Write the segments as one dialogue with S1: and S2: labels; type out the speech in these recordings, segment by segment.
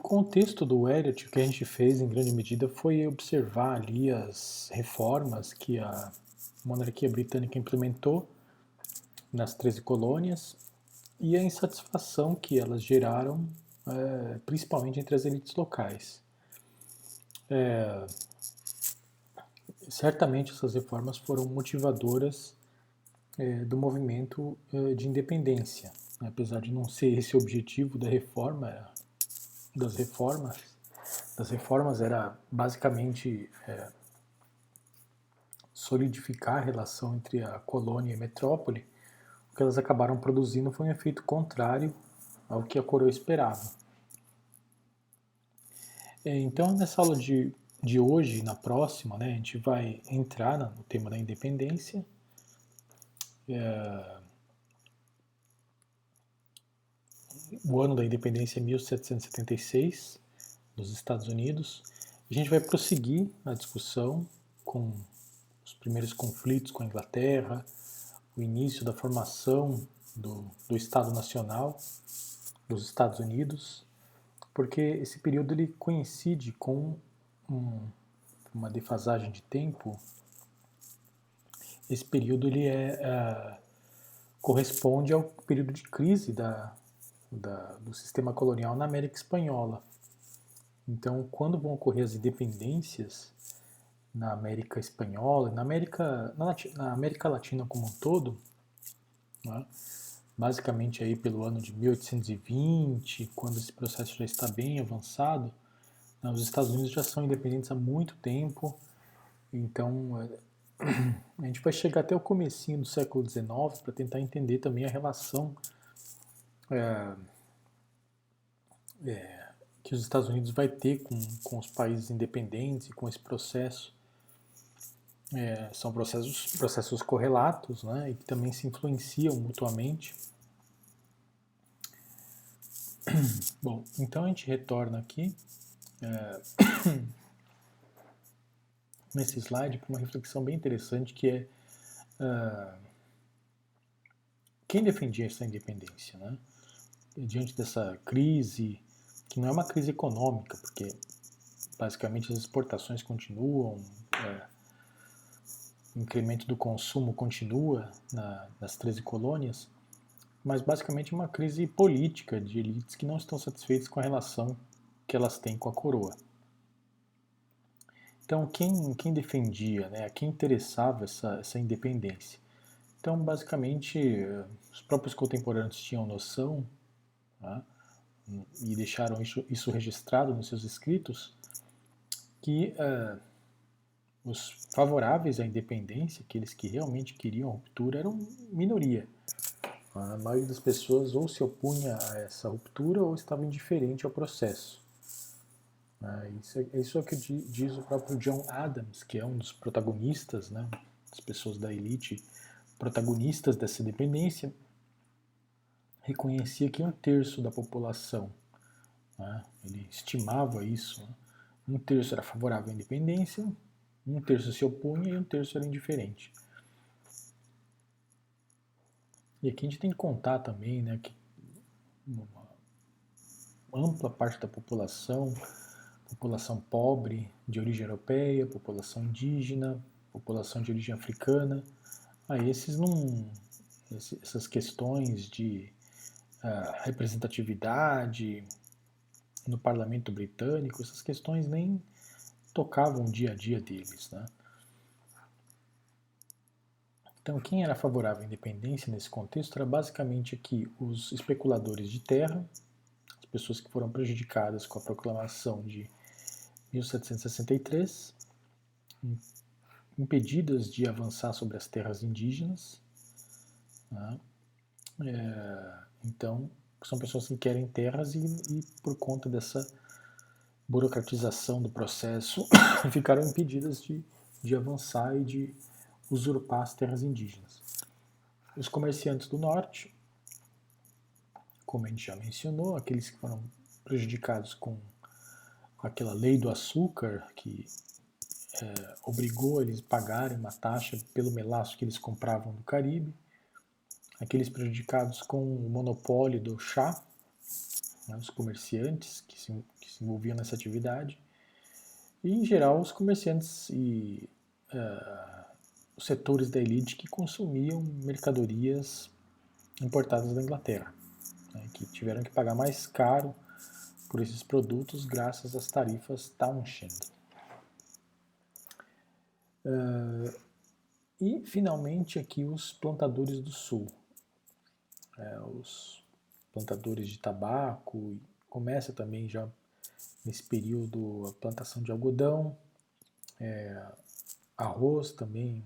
S1: contexto do Elliot, o que a gente fez em grande medida foi observar ali as reformas que a monarquia britânica implementou nas 13 colônias e a insatisfação que elas geraram, é, principalmente entre as elites locais. É, certamente essas reformas foram motivadoras é, do movimento é, de independência, apesar de não ser esse o objetivo da reforma, das reformas, das reformas era basicamente é, solidificar a relação entre a colônia e a metrópole, o que elas acabaram produzindo foi um efeito contrário ao que a coroa esperava. É, então, nessa aula de, de hoje, na próxima, né, a gente vai entrar no tema da independência. É, o ano da independência é 1776, dos Estados Unidos. A gente vai prosseguir a discussão com os primeiros conflitos com a Inglaterra, o início da formação do, do Estado Nacional dos Estados Unidos, porque esse período ele coincide com um, uma defasagem de tempo. Esse período ele é, é corresponde ao período de crise da, da, do sistema colonial na América Espanhola. Então, quando vão ocorrer as independências na América Espanhola, na América, na, na América Latina como um todo, né, basicamente aí pelo ano de 1820, quando esse processo já está bem avançado, né, os Estados Unidos já são independentes há muito tempo, então é, a gente vai chegar até o comecinho do século XIX para tentar entender também a relação é, é, que os Estados Unidos vai ter com, com os países independentes e com esse processo. É, são processos, processos correlatos né, e que também se influenciam mutuamente. Bom, então a gente retorna aqui é, nesse slide para uma reflexão bem interessante que é uh, quem defendia essa independência, né? Diante dessa crise, que não é uma crise econômica, porque basicamente as exportações continuam, é, o incremento do consumo continua na, nas 13 colônias, mas basicamente uma crise política de elites que não estão satisfeitas com a relação que elas têm com a coroa. Então, quem, quem defendia, né, quem interessava essa, essa independência? Então, basicamente, os próprios contemporâneos tinham noção tá? e deixaram isso, isso, registrado nos seus escritos, que uh, os favoráveis à independência, aqueles que realmente queriam ruptura, eram minoria. A maioria das pessoas ou se opunha a essa ruptura ou estava indiferente ao processo. Uh, isso, é, isso é o que diz o próprio John Adams, que é um dos protagonistas, né, das pessoas da elite protagonistas dessa independência, reconhecia que um terço da população, né, ele estimava isso, né, um terço era favorável à independência, um terço se opunha e um terço era indiferente. E aqui a gente tem que contar também né, que uma ampla parte da população, população pobre de origem europeia, população indígena, população de origem africana, a esses não, essas questões de representatividade no parlamento britânico, essas questões nem tocavam o dia a dia deles. Né? Então, quem era favorável à independência nesse contexto era basicamente aqui os especuladores de terra, as pessoas que foram prejudicadas com a proclamação de 1763, impedidas de avançar sobre as terras indígenas. Né? É, então, são pessoas que querem terras e, e por conta dessa burocratização do processo, ficaram impedidas de, de avançar e de usurpar as terras indígenas. Os comerciantes do norte, como a gente já mencionou, aqueles que foram prejudicados com, aquela lei do açúcar, que é, obrigou eles a pagarem uma taxa pelo melaço que eles compravam do Caribe, aqueles prejudicados com o monopólio do chá, né, os comerciantes que se, que se envolviam nessa atividade, e em geral os comerciantes e uh, os setores da elite que consumiam mercadorias importadas da Inglaterra, né, que tiveram que pagar mais caro por esses produtos graças às tarifas Townshend. Uh, e finalmente aqui os plantadores do sul, é, os plantadores de tabaco, começa também já nesse período a plantação de algodão, é, arroz também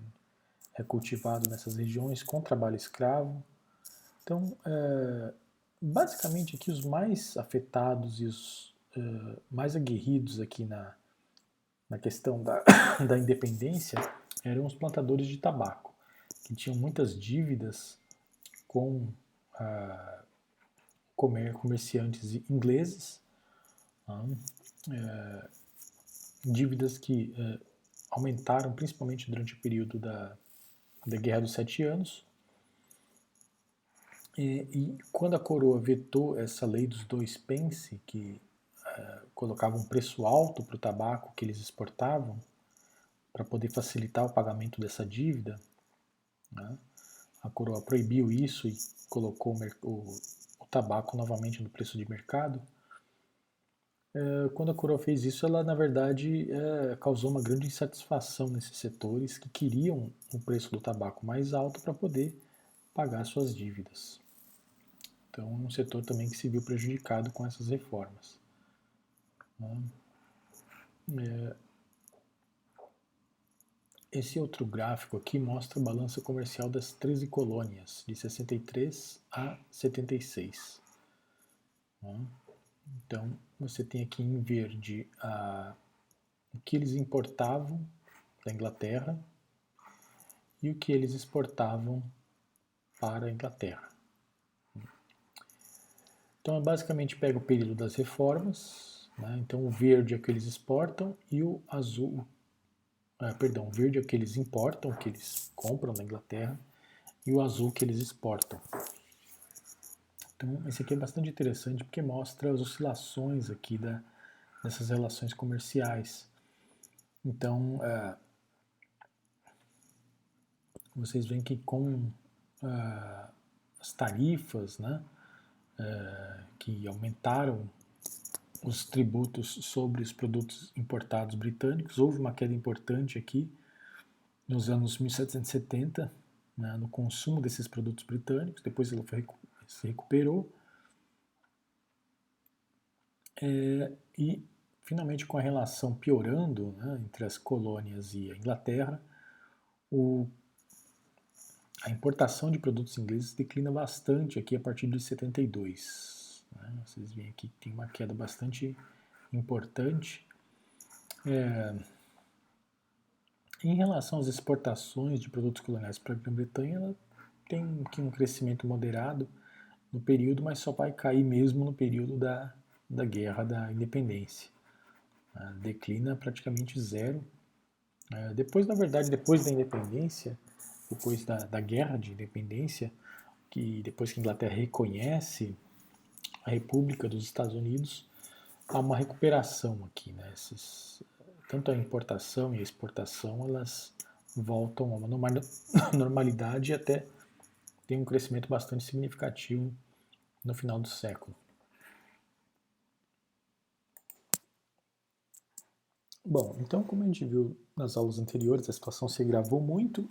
S1: é cultivado nessas regiões com trabalho escravo. Então, é, basicamente aqui os mais afetados e os é, mais aguerridos aqui na, na questão da, da independência eram os plantadores de tabaco, que tinham muitas dívidas com comer, comerciantes ingleses, ah, é, dívidas que é, aumentaram principalmente durante o período da, da Guerra dos Sete Anos. E, e quando a coroa vetou essa lei dos dois pence, que é, colocava um preço alto para o tabaco que eles exportavam, para poder facilitar o pagamento dessa dívida, né, a coroa proibiu isso e colocou o, o, tabaco novamente no preço de mercado. É, quando a coroa fez isso, ela na verdade é, causou uma grande insatisfação nesses setores que queriam um preço do tabaco mais alto para poder pagar suas dívidas. Então, é um setor também que se viu prejudicado com essas reformas. Né. É, esse outro gráfico aqui mostra a balança comercial das 13 colônias, de 63 a 76. Então, você tem aqui em verde a, o que eles importavam da Inglaterra e o que eles exportavam para a Inglaterra. Então, basicamente pega o período das reformas, né? então o verde é o que eles exportam e o azul, ah, perdão, o verde é o que eles importam, que eles compram na Inglaterra, e o azul que eles exportam. Então, esse aqui é bastante interessante porque mostra as oscilações aqui da, dessas relações comerciais. Então, é, vocês veem que com é, as tarifas, né, é, que aumentaram os tributos sobre os produtos importados britânicos. Houve uma queda importante aqui nos anos 1770 né, no consumo desses produtos britânicos, depois ela foi, se recuperou. É, e finalmente com a relação piorando né, entre as colônias e a Inglaterra, o, a importação de produtos ingleses declina bastante aqui a partir de 72. Né? Vocês veem aqui que tem uma queda bastante importante. É, em relação às exportações de produtos coloniais para a Grã-Bretanha, ela tem aqui um crescimento moderado no período, mas só vai cair mesmo no período da, da Guerra da Independência. É, declina praticamente zero. É, depois, na verdade, depois da independência, depois da, da Guerra de Independência, que depois que a Inglaterra reconhece a República dos Estados Unidos, há uma recuperação aqui, né? Tanto a importação e a exportação, elas voltam a uma normalidade e até tem um crescimento bastante significativo no final do século. Bom, então como a gente viu nas aulas anteriores, a situação se agravou muito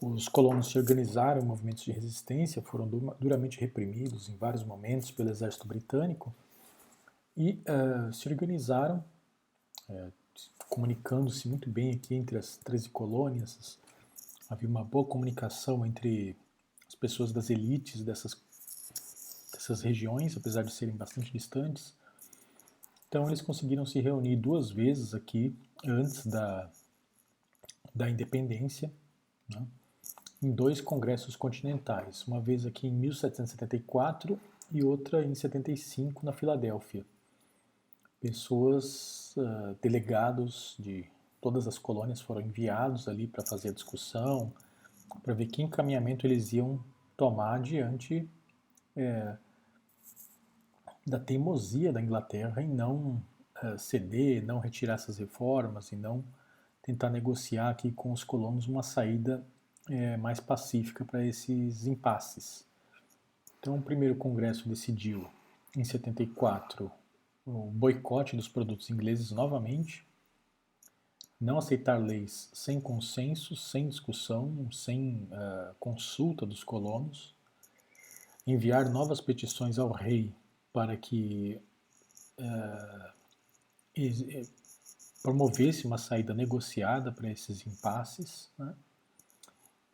S1: os colonos se organizaram em movimentos de resistência, foram duramente reprimidos em vários momentos pelo exército britânico e uh, se organizaram, uh, comunicando-se muito bem aqui entre as 13 colônias. Havia uma boa comunicação entre as pessoas das elites dessas, dessas regiões, apesar de serem bastante distantes. Então eles conseguiram se reunir duas vezes aqui antes da, da independência. Né? Em dois congressos continentais, uma vez aqui em 1774 e outra em 75 na Filadélfia. Pessoas, uh, delegados de todas as colônias foram enviados ali para fazer a discussão, para ver que encaminhamento eles iam tomar diante é, da teimosia da Inglaterra em não ceder, não retirar essas reformas e não tentar negociar aqui com os colonos uma saída é, mais pacífica para esses impasses. Então, o primeiro congresso decidiu, em 74, o boicote dos produtos ingleses novamente, não aceitar leis sem consenso, sem discussão, sem uh, consulta dos colonos, enviar novas petições ao rei para que uh, promovesse uma saída negociada para esses impasses né?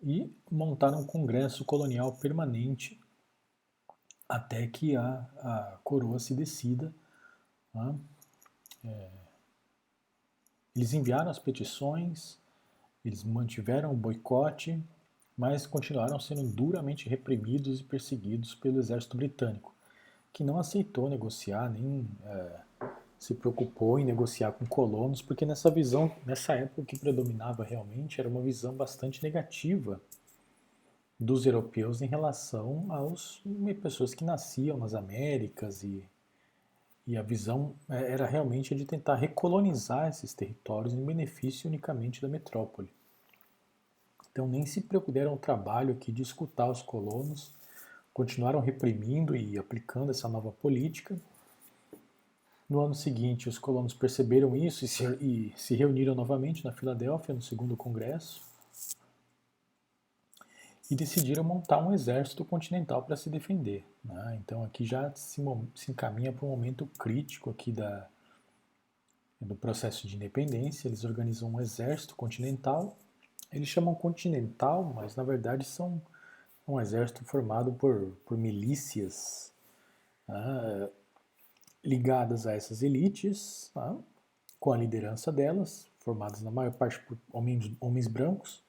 S1: E montar um congresso colonial permanente até que a, a coroa se decida. Né? É, eles enviaram as petições, eles mantiveram o boicote, mas continuaram sendo duramente reprimidos e perseguidos pelo exército britânico, que não aceitou negociar nem é, se preocupou em negociar com colonos, porque nessa visão, nessa época, que predominava realmente era uma visão bastante negativa dos europeus em relação aos pessoas que nasciam nas Américas e, e a visão é, era realmente de tentar recolonizar esses territórios em benefício unicamente da metrópole. Então nem se preocuparam o trabalho aqui de escutar os colonos, continuaram reprimindo e aplicando essa nova política, no ano seguinte, os colonos perceberam isso e se, e se reuniram novamente na Filadélfia, no segundo congresso, e decidiram montar um exército continental para se defender. Né? Então aqui já se, se encaminha para um momento crítico aqui da, do processo de independência. Eles organizam um exército continental. Eles chamam continental, mas na verdade são um exército formado por, por milícias né? Ligadas a essas elites, tá? com a liderança delas, formadas na maior parte por homens, homens brancos.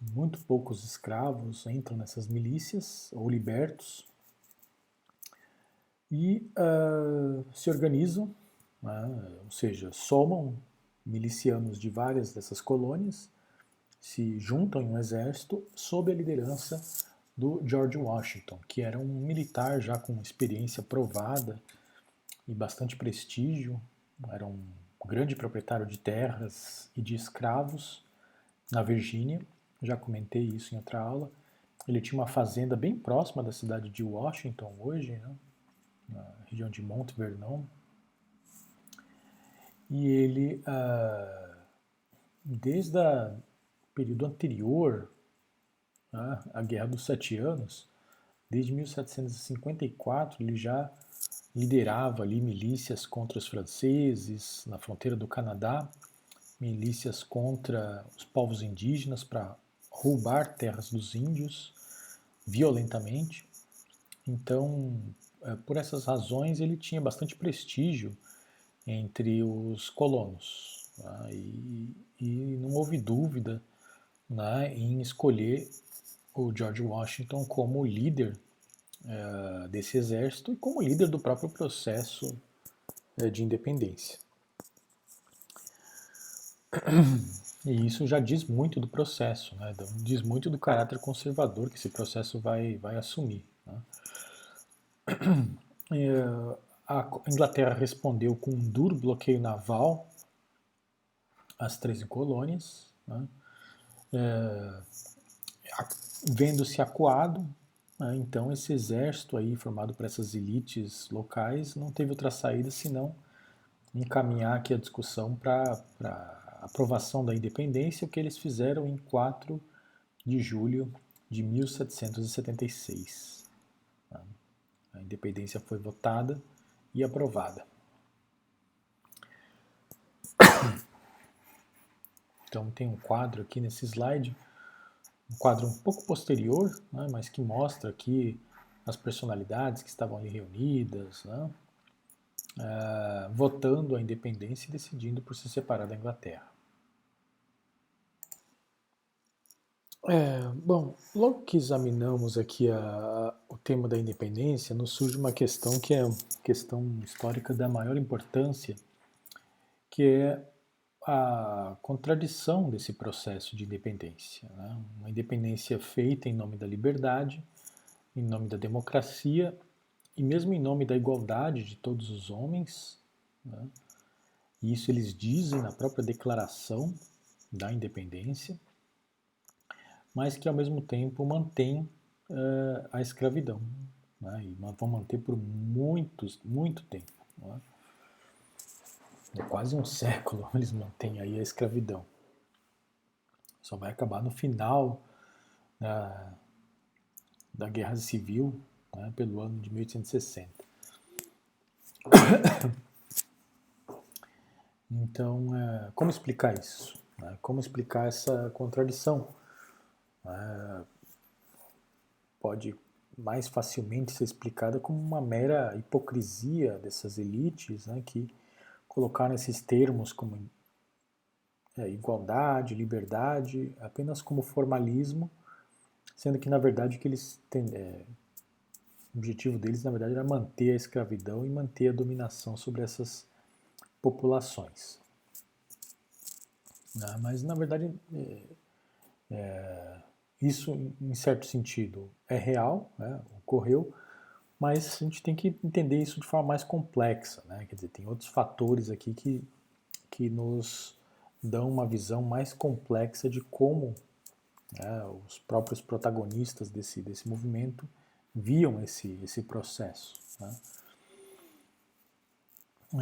S1: Muito poucos escravos entram nessas milícias ou libertos e uh, se organizam, né? ou seja, somam milicianos de várias dessas colônias, se juntam em um exército sob a liderança do George Washington, que era um militar já com experiência provada e bastante prestígio, era um grande proprietário de terras e de escravos na Virgínia, já comentei isso em outra aula. Ele tinha uma fazenda bem próxima da cidade de Washington hoje, né, na região de Mount Vernon. E ele, ah, desde o período anterior né, à Guerra dos Sete Anos, desde 1754, ele já liderava ali milícias contra os franceses na fronteira do Canadá, milícias contra os povos indígenas para roubar terras dos índios violentamente. Então, eh, por essas razões, ele tinha bastante prestígio entre os colonos. Né? E, e, não houve dúvida né, em escolher o George Washington como líder é, desse exército e como líder do próprio processo é, de independência. E isso já diz muito do processo, né? diz muito do caráter conservador que esse processo vai, vai assumir. Né? É, a Inglaterra respondeu com um duro bloqueio naval às 13 colônias, né? vendo-se acuado? Então, esse exército aí, formado por essas elites locais, não teve outra saída senão encaminhar aqui a discussão para a aprovação da independência, o que eles fizeram em 4 de julho de 1776. Tá? A independência foi votada e aprovada. Então tem um quadro aqui nesse slide um quadro um pouco posterior, né, mas que mostra aqui as personalidades que estavam ali reunidas, né, uh, votando a independência e decidindo por se separar da Inglaterra. É, bom, logo que examinamos aqui a, a, o tema da independência, nos surge uma questão que é questão histórica da maior importância, que é a contradição desse processo de independência. Né? Uma independência feita em nome da liberdade, em nome da democracia e mesmo em nome da igualdade de todos os homens, né, e isso eles dizem na própria declaração da independência, mas que ao mesmo tempo mantém uh, a escravidão. Né, e vão manter por muitos, muito tempo. Né, é quase um século eles mantêm aí a escravidão. Só vai acabar no final da, da Guerra Civil, né, pelo ano de 1860. Então, é, como explicar isso? Né? Como explicar essa contradição? É, pode mais facilmente ser explicada como uma mera hipocrisia dessas elites né, que colocaram esses termos como é, igualdade, liberdade, apenas como formalismo, sendo que na verdade que eles têm, é, o objetivo deles na verdade era manter a escravidão e manter a dominação sobre essas populações. Né? Mas na verdade é, é, isso em certo sentido é real, né? ocorreu, mas a gente tem que entender isso de forma mais complexa, né? Quer dizer, tem outros fatores aqui que, que nos dão uma visão mais complexa de como né, os próprios protagonistas desse, desse movimento viam esse, esse processo. Né?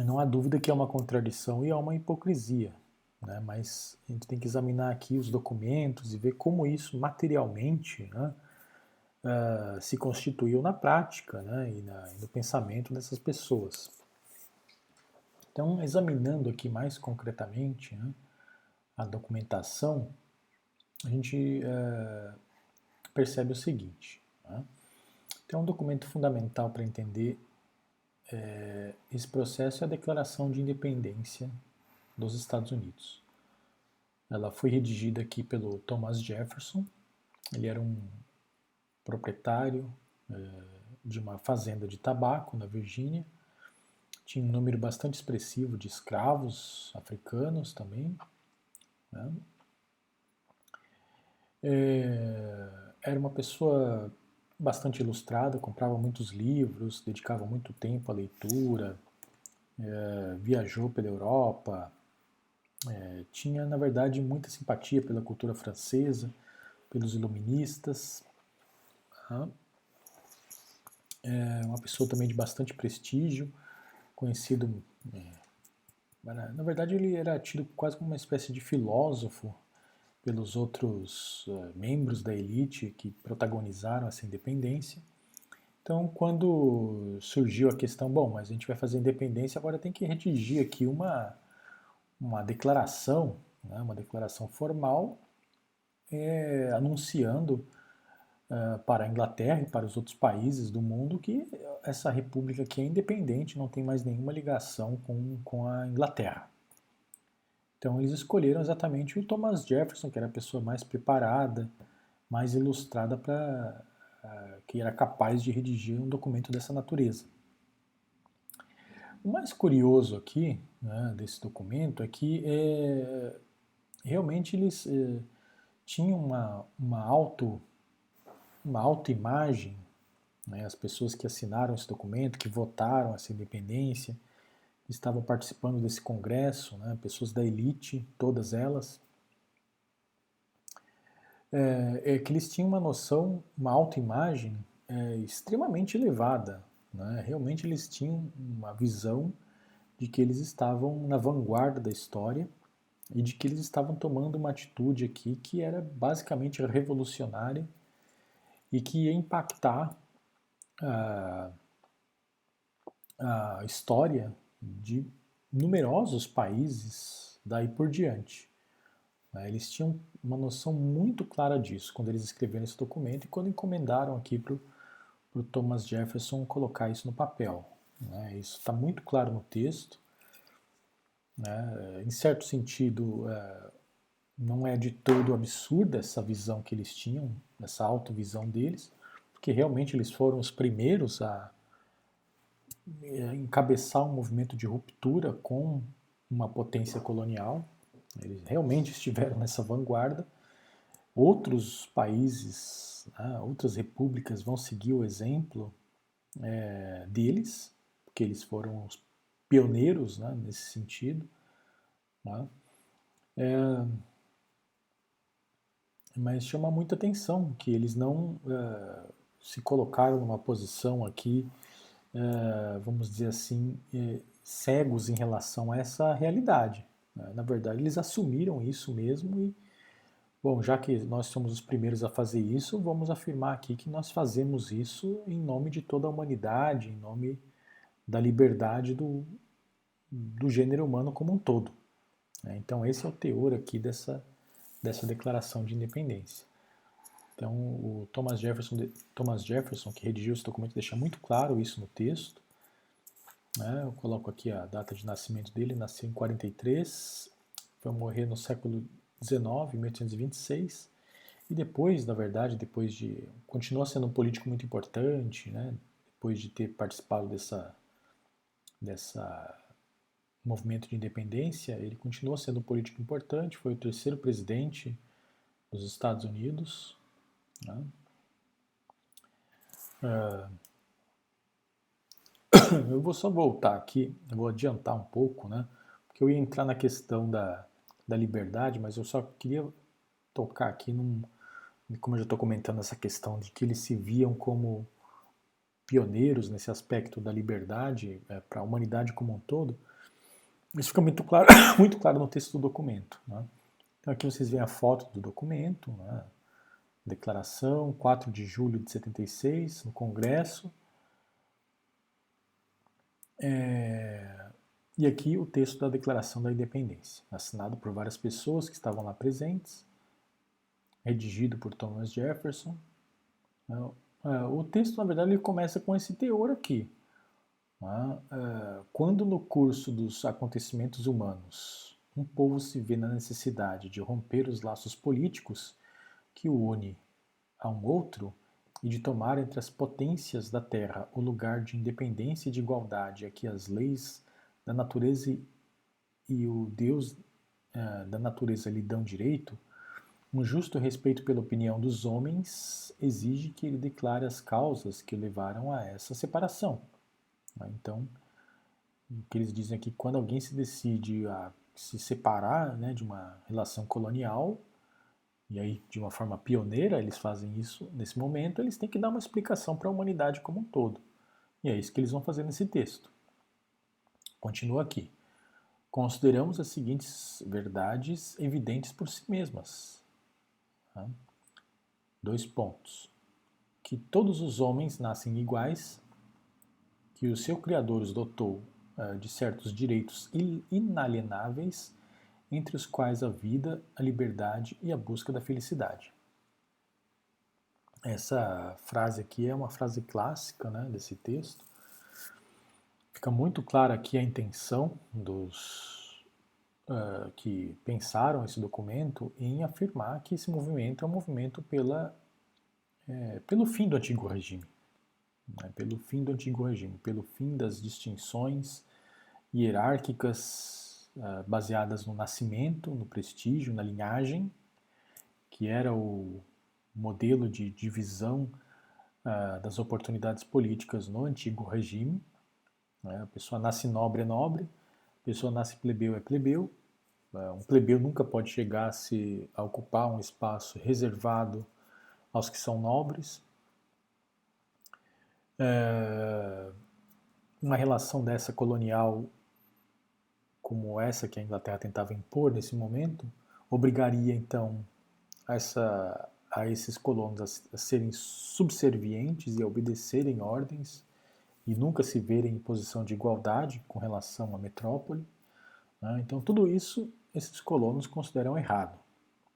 S1: Não há dúvida que é uma contradição e é uma hipocrisia, né? mas a gente tem que examinar aqui os documentos e ver como isso materialmente né, uh, se constituiu na prática né, e, na, e no pensamento dessas pessoas. Então, examinando aqui mais concretamente né, a documentação, a gente uh, percebe o seguinte. Né? Um documento fundamental para entender é, esse processo é a Declaração de Independência dos Estados Unidos. Ela foi redigida aqui pelo Thomas Jefferson. Ele era um proprietário é, de uma fazenda de tabaco na Virgínia. Tinha um número bastante expressivo de escravos africanos também. Né? É, era uma pessoa bastante ilustrada, comprava muitos livros, dedicava muito tempo à leitura, é, viajou pela Europa, é, tinha, na verdade, muita simpatia pela cultura francesa, pelos iluministas. É uma pessoa também de bastante prestígio, conhecido. É, na verdade, ele era tido quase como uma espécie de filósofo pelos outros uh, membros da elite que protagonizaram essa independência. Então, quando surgiu a questão, bom, mas a gente vai fazer independência, agora tem que redigir aqui uma, uma declaração, né, uma declaração formal, é, anunciando para a Inglaterra e para os outros países do mundo que essa república aqui é independente, não tem mais nenhuma ligação com, com a Inglaterra. Então eles escolheram exatamente o Thomas Jefferson, que era a pessoa mais preparada, mais ilustrada para uh, que era capaz de redigir um documento dessa natureza. O mais curioso aqui né, desse documento é que é, realmente eles é, tinham uma, uma, auto, uma autoimagem, né, as pessoas que assinaram esse documento, que votaram essa independência, estavam participando desse congresso, né, pessoas da elite, todas elas, é, é, que eles tinham uma noção, uma autoimagem é, extremamente elevada. Né? Realmente eles tinham uma visão de que eles estavam na vanguarda da história e de que eles estavam tomando uma atitude aqui que era basicamente revolucionária e que ia impactar a, a história de numerosos países daí por diante. Né? Eles tinham uma noção muito clara disso quando eles escreveram esse documento e quando encomendaram aqui para o Thomas Jefferson colocar isso no papel. Né? Isso está muito claro no texto. Né? Em certo sentido, é, não é de todo absurda essa visão que eles tinham, essa autovisão deles, porque realmente eles foram os primeiros a é, encabeçar um movimento de ruptura com uma potência colonial. Eles realmente estiveram nessa vanguarda. Outros países, né, outras repúblicas vão seguir o exemplo é, deles, porque eles foram os pioneiros né, nesse sentido. Né? É, mas chama muita atenção que eles não é, se colocaram numa posição aqui, é, vamos dizer assim, é, cegos em relação a essa realidade. Né? Na verdade, eles assumiram isso mesmo e, bom, já que nós somos os primeiros a fazer isso, vamos afirmar aqui que nós fazemos isso em nome de toda a humanidade, em nome da liberdade do, do gênero humano como um todo. Né? Então, esse é o teor aqui dessa, dessa declaração de independência. Então, o Thomas Jefferson, Thomas Jefferson, que redigiu esse documento, deixa muito claro isso no texto. Né? Eu coloco aqui a data de nascimento dele, nasceu em 43, foi morrer no século XIX, 1826, e depois, na verdade, depois de... continua sendo um político muito importante, né? depois de ter participado dessa, dessa movimento de independência, ele continua sendo um político importante, foi o terceiro presidente dos Estados Unidos. Né? Uh, eu vou só voltar aqui, eu vou adiantar um pouco, né? Porque eu ia entrar na questão da, da liberdade, mas eu só queria tocar aqui num. Como eu já estou comentando, essa questão de que eles se viam como pioneiros nesse aspecto da liberdade é, para a humanidade como um todo. Isso fica muito claro, muito claro no texto do documento. Né? Então aqui vocês veem a foto do documento, né? declaração, 4 de julho de 76, no Congresso. É... E aqui o texto da Declaração da Independência, assinado por várias pessoas que estavam lá presentes, redigido por Thomas Jefferson. É, é, o texto, na verdade, ele começa com esse teor aqui. Né? É, quando no curso dos acontecimentos humanos um povo se vê na necessidade de romper os laços políticos que o une a um outro, e de tomar entre as potências da terra o lugar de independência e de igualdade a que as leis da natureza e o Deus uh, da natureza lhe dão direito, um justo respeito pela opinião dos homens exige que ele declare as causas que levaram a essa separação. Né? Então, o que eles dizem aqui, quando alguém se decide a se separar né, de uma relação colonial, e aí de uma forma pioneira eles fazem isso nesse momento, eles têm que dar uma explicação para a humanidade como um todo. E é isso que eles vão fazer nesse texto. Continua aqui. Consideramos as seguintes verdades evidentes por si mesmas. Tá? Dois pontos. Que todos os homens nascem iguais, que o seu Criador os dotou uh, de certos direitos inalienáveis entre os quais a vida, a liberdade e a busca da felicidade. Essa frase aqui é uma frase clássica né, desse texto. Fica muito clara aqui a intenção dos uh, que pensaram esse documento em afirmar que esse movimento é um movimento pela, é, pelo fim do antigo regime, né, pelo fim do antigo regime, pelo fim das distinções hierárquicas uh, baseadas no nascimento, no prestígio, na linhagem, que era o modelo de divisão uh, das oportunidades políticas no antigo regime. Né? A pessoa nasce nobre é nobre, a pessoa nasce plebeu é plebeu. Uh, um plebeu nunca pode chegar a, se, a ocupar um espaço reservado aos que são nobres. Uh, uma relação dessa colonial como essa que a Inglaterra tentava impor nesse momento, obrigaria então essa, a esses colonos a, a serem subservientes e a obedecerem ordens e nunca se verem em posição de igualdade com relação à metrópole. Né? Então, tudo isso esses colonos consideram errado.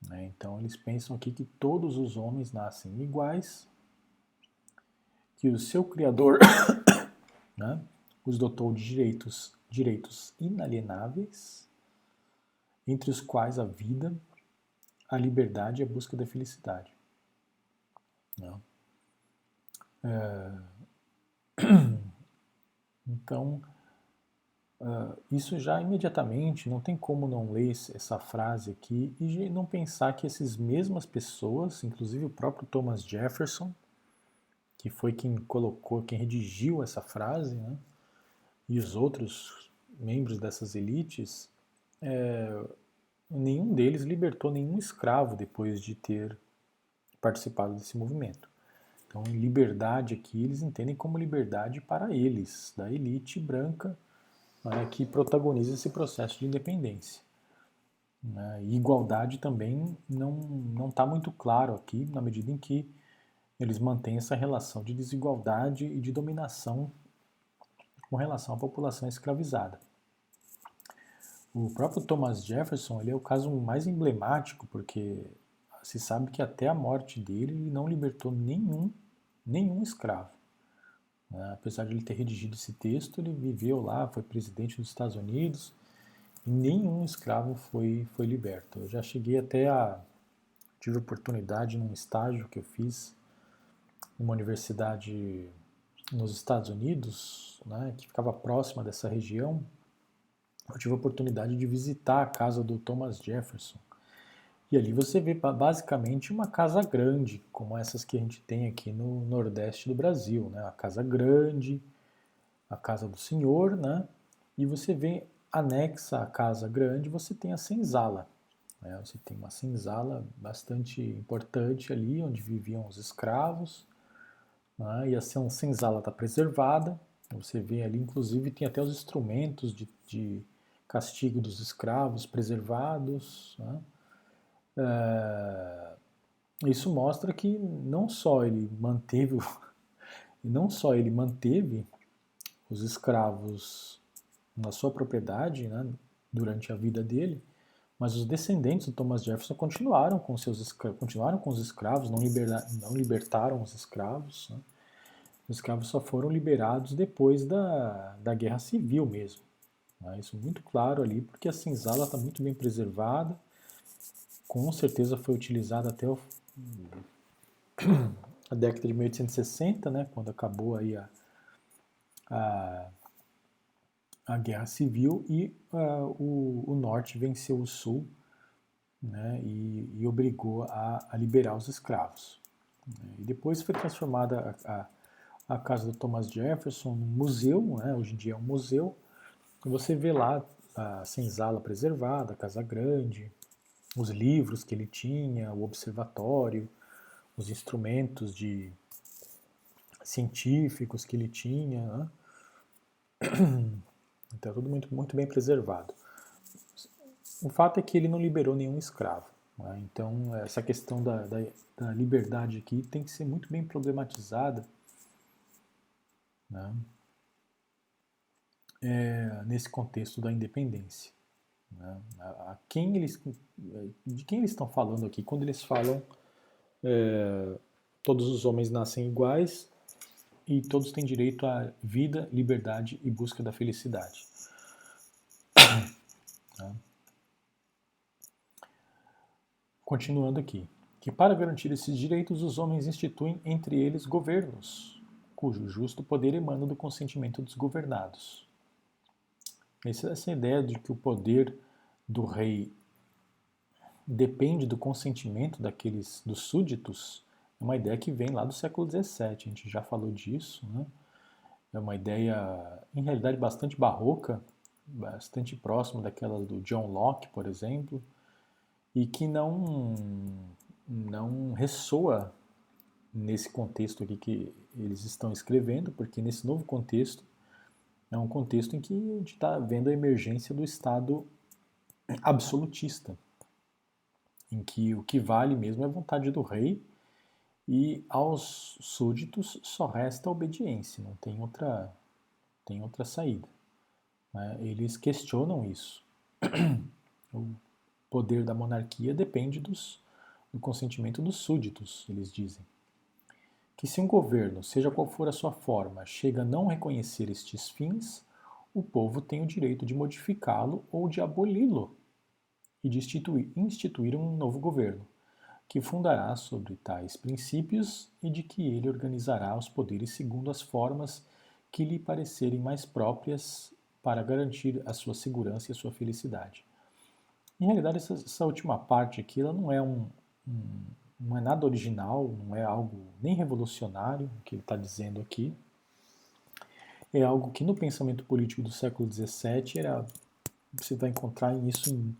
S1: Né? Então, eles pensam aqui que todos os homens nascem iguais, que o seu Criador né, os dotou de direitos direitos inalienáveis, entre os quais a vida, a liberdade e a busca da felicidade. Não. É... Então, uh, isso já imediatamente, não tem como não ler essa frase aqui e não pensar que essas mesmas pessoas, inclusive o próprio Thomas Jefferson, que foi quem colocou, quem redigiu essa frase, né? e os outros membros dessas elites, é, nenhum deles libertou nenhum escravo depois de ter participado desse movimento. Então, liberdade aqui eles entendem como liberdade para eles, da elite branca né, que protagoniza esse processo de independência. Né, e igualdade também não está muito claro aqui, na medida em que eles mantêm essa relação de desigualdade e de dominação com relação à população escravizada. O próprio Thomas Jefferson ele é o caso mais emblemático, porque se sabe que até a morte dele ele não libertou nenhum, nenhum escravo. Né? Apesar de ele ter redigido esse texto, ele viveu lá, foi presidente dos Estados Unidos, e nenhum escravo foi, foi liberto. Eu já cheguei até a. tive oportunidade num estágio que eu fiz numa universidade nos Estados Unidos, né, que ficava próxima dessa região, eu tive a oportunidade de visitar a casa do Thomas Jefferson. E ali você vê basicamente uma casa grande, como essas que a gente tem aqui no Nordeste do Brasil, né? A casa grande, a casa do senhor, né? E você vê anexa à casa grande, você tem a senzala. Né? Você tem uma senzala bastante importante ali, onde viviam os escravos. Né? E a senzala está preservada. Você vê ali, inclusive, tem até os instrumentos de, de castigo dos escravos preservados. Né? É, isso mostra que não só ele manteve, não só ele manteve os escravos na sua propriedade, né, durante a vida dele, mas os descendentes do Thomas Jefferson continuaram com seus continuaram com os escravos, não, libera, não libertaram os escravos. Né? Os escravos só foram liberados depois da, da Guerra Civil mesmo. Né? Isso muito claro ali, porque a senzala está muito bem preservada com certeza foi utilizado até o, a década de 1860, né, quando acabou aí a, a, a Guerra Civil e uh, o, o, Norte venceu o Sul né, e, e obrigou a, a, liberar os escravos. E depois foi transformada a, a, casa do Thomas Jefferson num museu, né, hoje em dia é um museu. Você vê lá a senzala preservada, a Casa Grande, os livros que ele tinha, o observatório, os instrumentos de científicos que ele tinha. Né? Então, tudo muito, muito bem preservado. O fato é que ele não liberou nenhum escravo. Né? Então, essa questão da, da, da, liberdade aqui tem que ser muito bem problematizada né? é, nesse contexto da independência. Né? A quem eles, de quem eles estão falando aqui? Quando eles falam é, todos os homens nascem iguais e todos têm direito à vida, liberdade e busca da felicidade. Né? Continuando aqui, que para garantir esses direitos os homens instituem entre eles governos, cujo justo poder emana do consentimento dos governados. Essa ideia de que o poder do rei depende do consentimento daqueles dos súditos é uma ideia que vem lá do século XVII. A gente já falou disso, né? É uma ideia, em realidade, bastante barroca, bastante próxima daquela do John Locke, por exemplo, e que não não ressoa nesse contexto aqui que eles estão escrevendo, porque nesse novo contexto é um contexto em que a gente está vendo a emergência do Estado absolutista, em que o que vale mesmo é a vontade do rei e aos súditos só resta obediência, não tem outra, tem outra saída. Né? Eles questionam isso. O poder da monarquia depende dos, do consentimento dos súditos, eles dizem. Que se um governo, seja qual for a sua forma, chega a não reconhecer estes fins, o povo tem o direito de modificá-lo ou de aboli-lo e de instituir, instituir um novo governo, que fundará sobre tais princípios e de que ele organizará os poderes segundo as formas que lhe parecerem mais próprias para garantir a sua segurança e a sua felicidade. Em realidade, essa, essa última parte aqui ela não é um, um, não é nada original, não é algo nem revolucionário que ele está dizendo aqui. É algo que no pensamento político do século XVII era, você vai encontrar isso em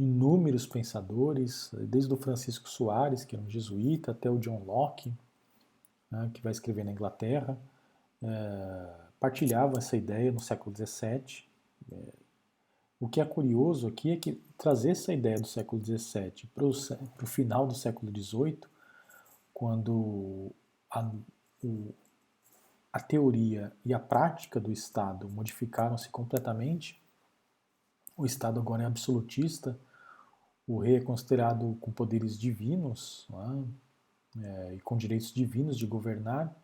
S1: inúmeros pensadores, desde o Francisco Soares, que era um jesuíta, até o John Locke, né, que vai escrever na Inglaterra, é, partilhavam essa ideia no século XVII. É, o que é curioso aqui é que trazer essa ideia do século XVII para o final do século XVIII, quando a, o, a teoria e a prática do Estado modificaram-se completamente, o Estado agora é absolutista, o rei é considerado com poderes divinos é? É, e com direitos divinos de governar,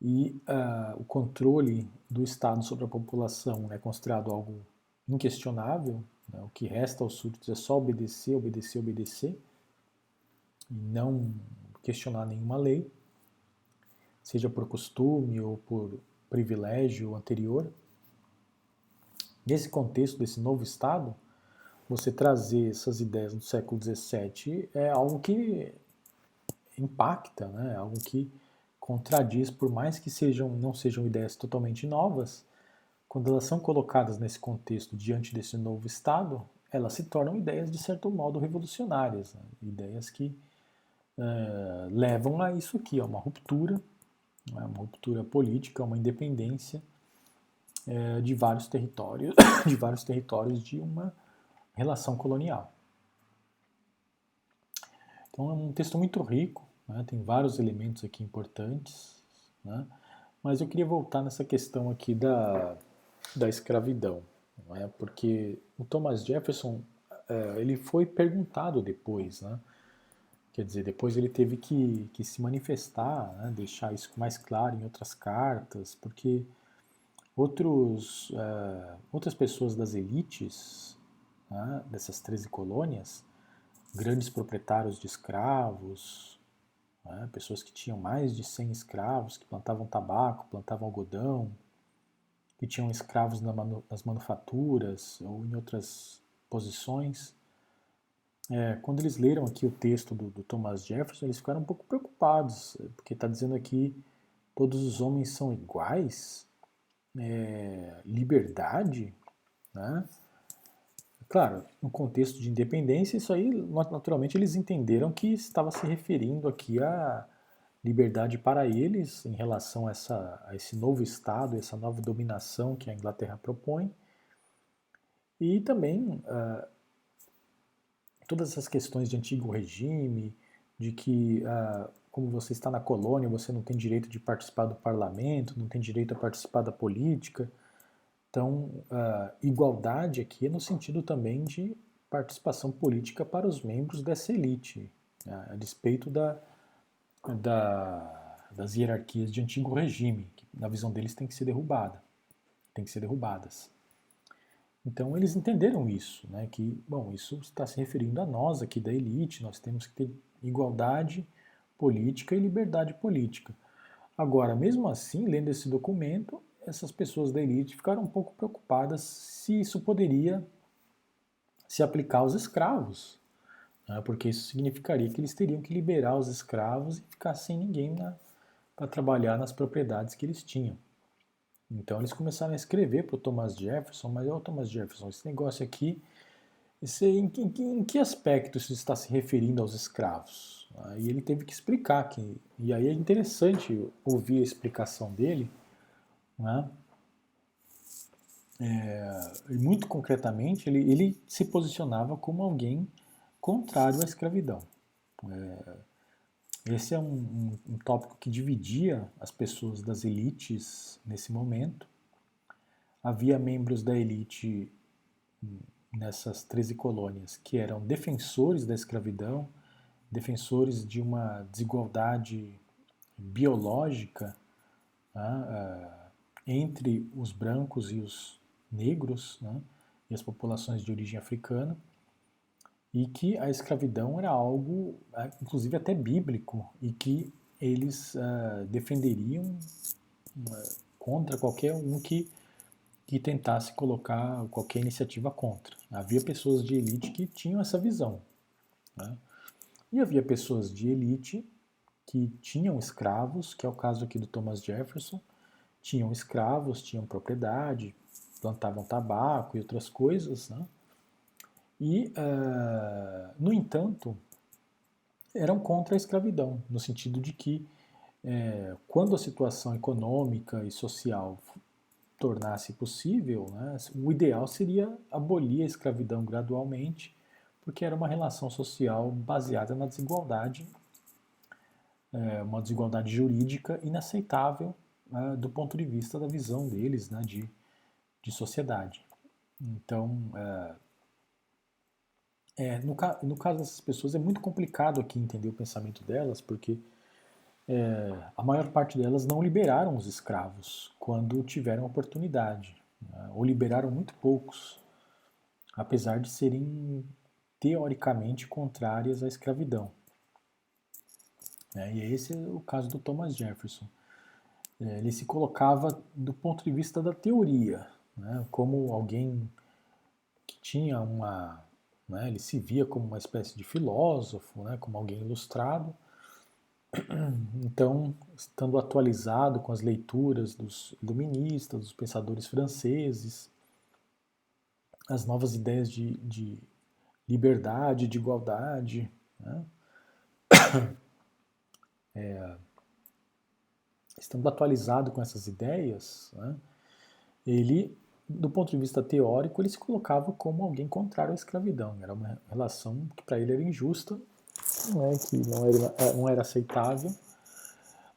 S1: e uh, o controle do Estado sobre a população é considerado algo inquestionável, né? o que resta aos súditos é só obedecer, obedecer, obedecer, e não questionar nenhuma lei, seja por costume ou por privilégio anterior. Nesse contexto desse novo Estado, você trazer essas ideias do século XVII é algo que impacta, né? algo que contradiz, por mais que sejam, não sejam ideias totalmente novas, quando elas são colocadas nesse contexto diante desse novo Estado, elas se tornam ideias de certo modo revolucionárias, né? ideias que é, levam a isso aqui, a uma ruptura, né? uma ruptura política, uma independência é, de vários territórios, de vários territórios de uma relação colonial. Então é um texto muito rico, né? tem vários elementos aqui importantes, né? mas eu queria voltar nessa questão aqui da, da escravidão, é? porque o Thomas Jefferson é, ele foi perguntado depois, né? quer dizer, depois ele teve que, que se manifestar, né? deixar isso mais claro em outras cartas, porque outros, é, outras pessoas das elites né? dessas 13 colônias, grandes proprietários de escravos, né? pessoas que tinham mais de 100 escravos, que plantavam tabaco, plantavam algodão, que tinham escravos nas manufaturas ou em outras posições. É, quando eles leram aqui o texto do, do, Thomas Jefferson, eles ficaram um pouco preocupados, porque está dizendo aqui todos os homens são iguais, é, liberdade, né? Claro, no contexto de independência, isso aí, naturalmente, eles entenderam que estava se referindo aqui a liberdade para eles em relação a, essa, a esse novo Estado, essa nova dominação que a Inglaterra propõe, e também uh, todas essas questões de antigo regime, de que, uh, como você está na colônia, você não tem direito de participar do parlamento, não tem direito a participar da política. Então, igualdade aqui é no sentido também de participação política para os membros dessa elite, né, a despeito da, da, das hierarquias de antigo regime, que na visão deles tem que ser derrubada, tem que ser derrubadas. Então eles entenderam isso, né, que bom, isso está se referindo a nós aqui da elite, nós temos que ter igualdade política e liberdade política. Agora, mesmo assim, lendo esse documento, essas pessoas da elite ficaram um pouco preocupadas se isso poderia se aplicar aos escravos, né, porque isso significaria que eles teriam que liberar os escravos e ficar sem ninguém para trabalhar nas propriedades que eles tinham. Então eles começaram a escrever para o Thomas Jefferson, mas o Thomas Jefferson, esse negócio aqui, esse, em, em, em, que aspecto isso está se referindo aos escravos? E ele teve que explicar, que, e aí é interessante ouvir a explicação dele, né? É, muito concretamente, ele, ele se posicionava como alguém contrário à escravidão. É, esse é um, um, um, tópico que dividia as pessoas das elites nesse momento. Havia membros da elite nessas 13 colônias que eram defensores da escravidão, defensores de uma desigualdade biológica né, entre os brancos e os negros né, e as populações de origem africana e que a escravidão era algo, né, inclusive até bíblico, e que eles uh, defenderiam uh, contra qualquer um que, que tentasse colocar qualquer iniciativa contra. Havia pessoas de elite que tinham essa visão. Né? E havia pessoas de elite que tinham escravos, que é o caso aqui do Thomas Jefferson, tinham escravos, tinham propriedade, plantavam tabaco e outras coisas, né? E, uh, no entanto, eram contra a escravidão, no sentido de que é, quando a situação econômica e social tornasse possível, né, o ideal seria abolir a escravidão gradualmente, porque era uma relação social baseada na desigualdade, é, uma desigualdade jurídica inaceitável né, do ponto de vista da visão deles né, de, de sociedade. Então, é, é, no, no, caso dessas pessoas é muito complicado aqui entender o pensamento delas, porque é, a maior parte delas não liberaram os escravos quando tiveram oportunidade, né, ou liberaram muito poucos, apesar de serem teoricamente contrárias à escravidão. É, e esse é o caso do Thomas Jefferson. É, ele se colocava do ponto de vista da teoria, né, como alguém que tinha uma. Né, ele se via como uma espécie de filósofo, né, como alguém ilustrado. Então, estando atualizado com as leituras dos iluministas, dos pensadores franceses, as novas ideias de, de liberdade, de igualdade, né? é, estando atualizado com essas ideias, né, ele, do ponto de vista teórico, ele se colocava como alguém contrário à escravidão. Era uma relação que para ele era injusta, né, que não era, não era aceitável.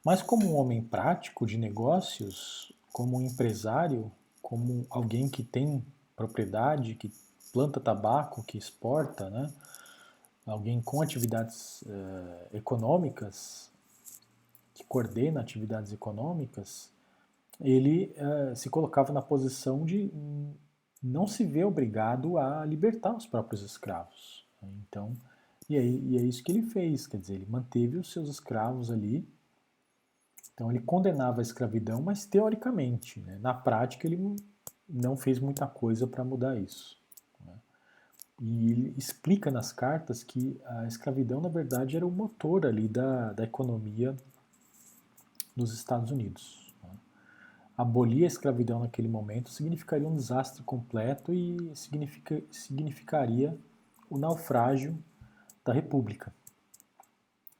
S1: Mas como um homem prático de negócios, como um empresário, como alguém que tem propriedade, que planta tabaco, que exporta, né, alguém com atividades eh, econômicas, que coordena atividades econômicas, ele uh, se colocava na posição de não se ver obrigado a libertar os próprios escravos. Então, e, aí, e é isso que ele fez, quer dizer, ele manteve os seus escravos ali. Então, ele condenava a escravidão, mas teoricamente, né? na prática, ele não fez muita coisa para mudar isso. Né? E ele explica nas cartas que a escravidão, na verdade, era o motor ali da, da economia nos Estados Unidos. Né? Abolir a escravidão naquele momento significaria um desastre completo e significa, significaria o naufrágio da República.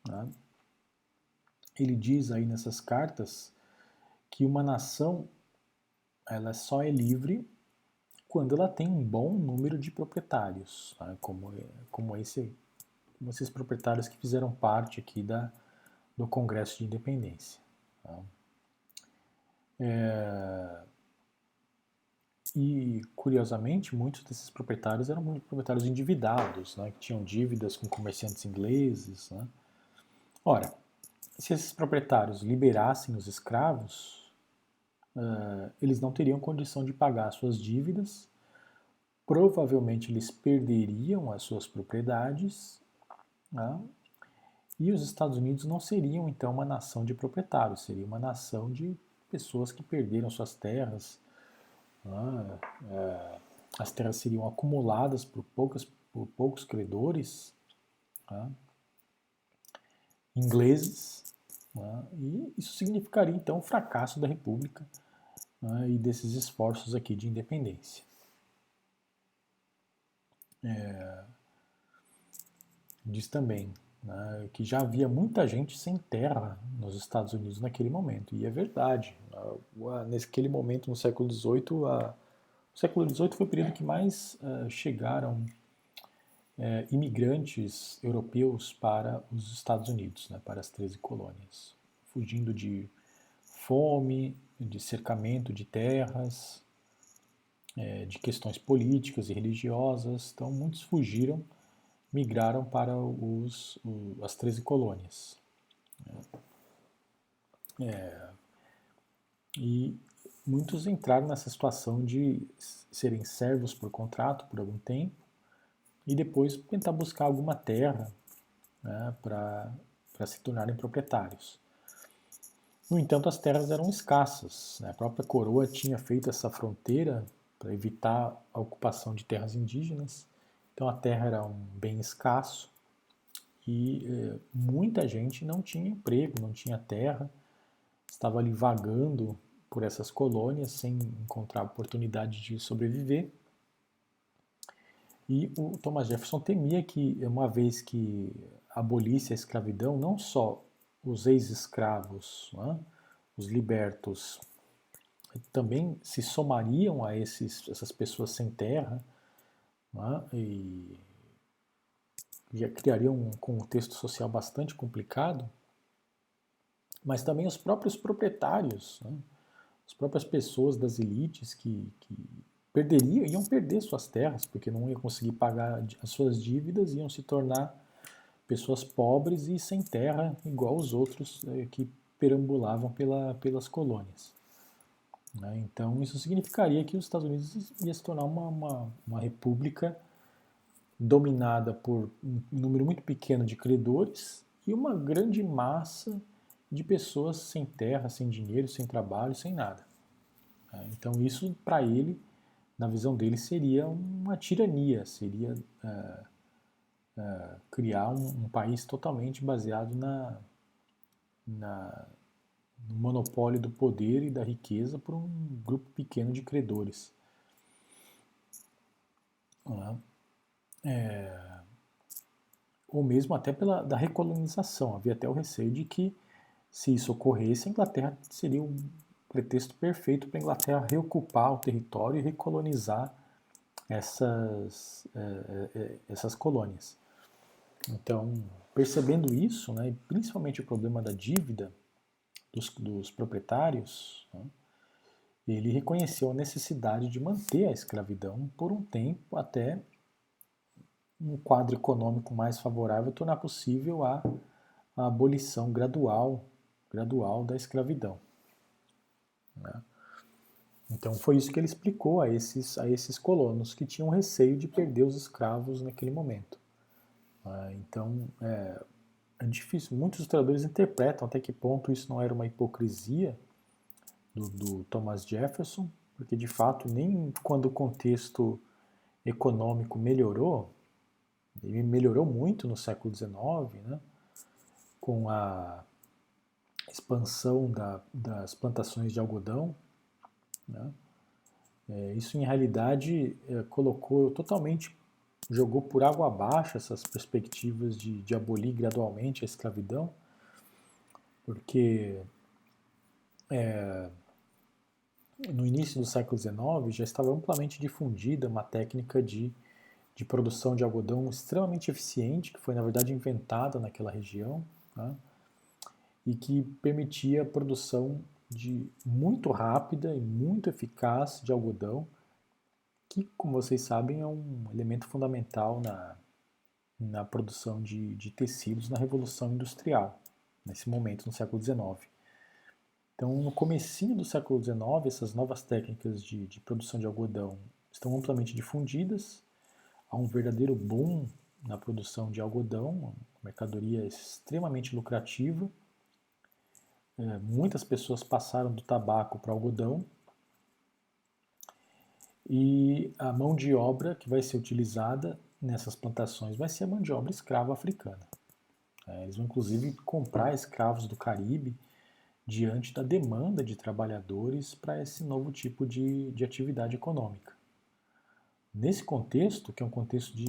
S1: Né? Ele diz aí nessas cartas que uma nação ela só é livre quando ela tem um bom número de proprietários, né? como, como, esse, como esses proprietários que fizeram parte aqui da, do Congresso de Independência. Tá? É... E, curiosamente, muitos desses proprietários eram proprietários endividados, né, que tinham dívidas com comerciantes ingleses. Né? Ora, se esses proprietários liberassem os escravos, uh, eles não teriam condição de pagar suas dívidas, provavelmente eles perderiam as suas propriedades, né? E os Estados Unidos não seriam então uma nação de proprietários, seria uma nação de pessoas que perderam suas terras. Né? É, as terras seriam acumuladas por, poucas, por poucos credores né? ingleses, né? e isso significaria então o fracasso da República e desses esforços aqui de independência. É, diz também né, que já havia muita gente sem terra nos Estados Unidos naquele momento. E é verdade. Naquele momento, no século XVIII, a, o século XVIII foi o período que mais uh, chegaram uh, imigrantes europeus para os Estados Unidos, né, para as 13 colônias, fugindo de fome, de cercamento de terras, é, de questões políticas e religiosas. Então, muitos fugiram migraram para os, as 13 colônias. É, e muitos entraram nessa situação de serem servos por contrato por algum tempo e depois tentar buscar alguma terra né, para se tornarem proprietários. No entanto, as terras eram escassas. Né? A própria coroa tinha feito essa fronteira para evitar a ocupação de terras indígenas então a terra era um bem escasso e é, muita gente não tinha emprego, não tinha terra, estava ali vagando por essas colônias sem encontrar oportunidade de sobreviver. E o Thomas Jefferson temia que, uma vez que abolisse a escravidão, não só os ex-escravos, né, os libertos, também se somariam a esses, essas pessoas sem terra né, e, e criariam um contexto social bastante complicado, mas também os próprios proprietários, né, as próprias pessoas das elites que, que perderiam, iam perder suas terras, porque não iam conseguir pagar as suas dívidas, iam se tornar pessoas pobres e sem terra, igual os outros é, que perambulavam pela, pelas colônias. Né? Então, isso significaria que os Estados Unidos ia se tornar uma, uma, uma república dominada por um número muito pequeno de credores e uma grande massa de pessoas sem terra, sem dinheiro, sem trabalho, sem nada. Né? Então, isso para ele na visão dele, seria uma tirania, seria uh, uh, criar um, um, país totalmente baseado na, na, no monopólio do poder e da riqueza por um grupo pequeno de credores. É, ou mesmo até pela da recolonização. Havia até o receio de que, se isso ocorresse, a Inglaterra seria um pretexto perfeito para a Inglaterra reocupar o território e recolonizar essas, é, é, essas colônias. Então, percebendo isso, né, principalmente o problema da dívida dos, dos proprietários, né, ele reconheceu a necessidade de manter a escravidão por um tempo até um quadro econômico mais favorável tornar possível a, a abolição gradual, gradual da escravidão. Né? Então foi isso que ele explicou a esses, a esses colonos que tinham receio de perder os escravos naquele momento. Né? Então é, é, difícil, muitos historiadores interpretam até que ponto isso não era uma hipocrisia do, do Thomas Jefferson, porque de fato nem quando o contexto econômico melhorou, ele melhorou muito no século XIX, né? com a expansão da, das plantações de algodão. Né? É, isso, em realidade, é, colocou totalmente, jogou por água abaixo essas perspectivas de, de abolir gradualmente a escravidão, porque é, no início do século XIX já estava amplamente difundida uma técnica de, de produção de algodão extremamente eficiente, que foi, na verdade, inventada naquela região. Né? e que permitia a produção de muito rápida e muito eficaz de algodão, que, como vocês sabem, é um elemento fundamental na, na produção de, de tecidos na Revolução Industrial, nesse momento, no século XIX. Então, no comecinho do século XIX, essas novas técnicas de, de produção de algodão estão amplamente difundidas, há um verdadeiro boom na produção de algodão, uma mercadoria extremamente lucrativa, é, muitas pessoas passaram do tabaco para algodão e a mão de obra que vai ser utilizada nessas plantações vai ser a mão de obra escrava africana. É, eles vão inclusive comprar escravos do Caribe diante da demanda de trabalhadores para esse novo tipo de, de atividade econômica. Nesse contexto, que é um contexto de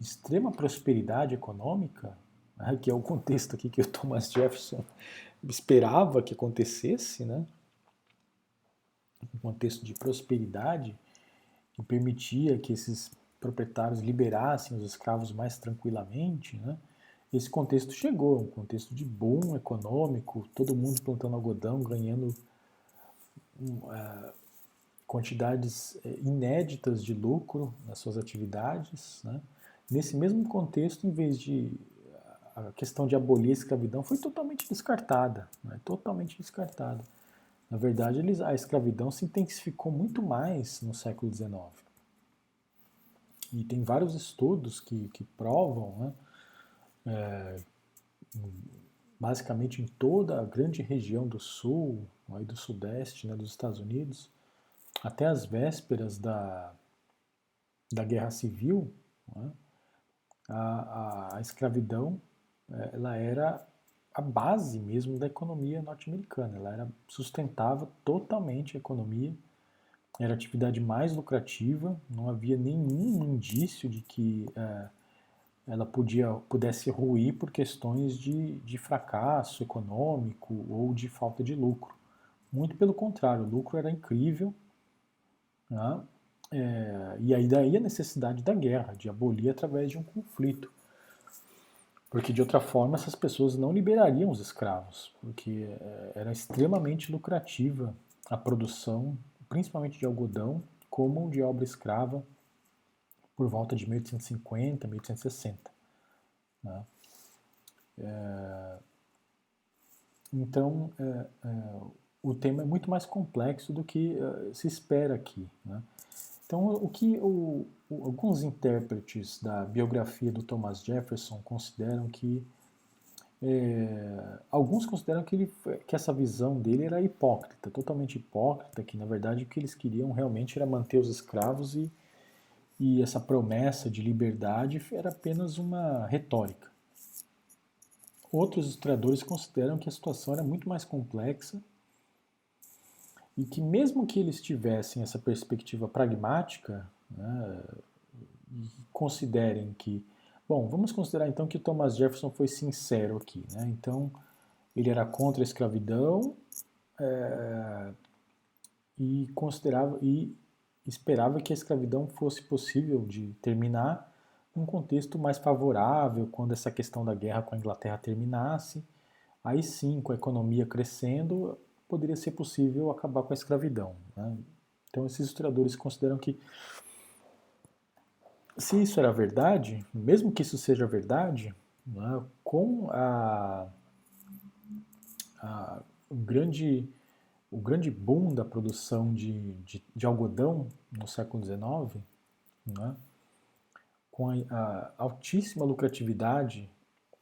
S1: extrema prosperidade econômica, né, que é o contexto aqui que o Thomas Jefferson esperava que acontecesse, né? um contexto de prosperidade que permitia que esses proprietários liberassem os escravos mais tranquilamente, né? esse contexto chegou, um contexto de boom econômico, todo mundo plantando algodão, ganhando uh, quantidades é, inéditas de lucro nas suas atividades. Né? Nesse mesmo contexto, em vez de a questão de abolir a escravidão foi totalmente descartada, né? totalmente descartada. Na verdade, eles, a escravidão se intensificou muito mais no século XIX. E tem vários estudos que, que provam, né, é, basicamente em toda a grande região do sul e do sudeste né, dos Estados Unidos, até as vésperas da, da Guerra Civil, né, a, a, a escravidão é, ela era a base mesmo da economia norte-americana. Ela era, sustentava totalmente a economia, era a atividade mais lucrativa, não havia nenhum indício de que é, ela podia, pudesse ruir por questões de, de fracasso econômico ou de falta de lucro. Muito pelo contrário, o lucro era incrível, né? é, e aí daí a necessidade da guerra, de abolir através de um conflito. Porque de outra forma essas pessoas não liberariam os escravos, porque é, era extremamente lucrativa a produção, principalmente de algodão, como de obra escrava por volta de 1850, 1860. Né? É, então, é, é, o tema é muito mais complexo do que se espera aqui. Né? Então, o que o, o, alguns intérpretes da biografia do Thomas Jefferson consideram que é, alguns consideram que, ele, que essa visão dele era hipócrita, totalmente hipócrita, que na verdade o que eles queriam realmente era manter os escravos e, e essa promessa de liberdade era apenas uma retórica. Outros historiadores consideram que a situação era muito mais complexa e que mesmo que eles tivessem essa perspectiva pragmática, né, e considerem que, bom, vamos considerar então que Thomas Jefferson foi sincero aqui, né? Então ele era contra a escravidão é, e considerava e esperava que a escravidão fosse possível de terminar num contexto mais favorável, quando essa questão da guerra com a Inglaterra terminasse. Aí sim, com a economia crescendo, poderia ser possível acabar com a escravidão. Né? Então, esses historiadores consideram que, se isso era verdade, mesmo que isso seja verdade, né, com a, a, o, grande, o grande boom da produção de, de, de algodão no século XIX, né, com a, a, altíssima lucratividade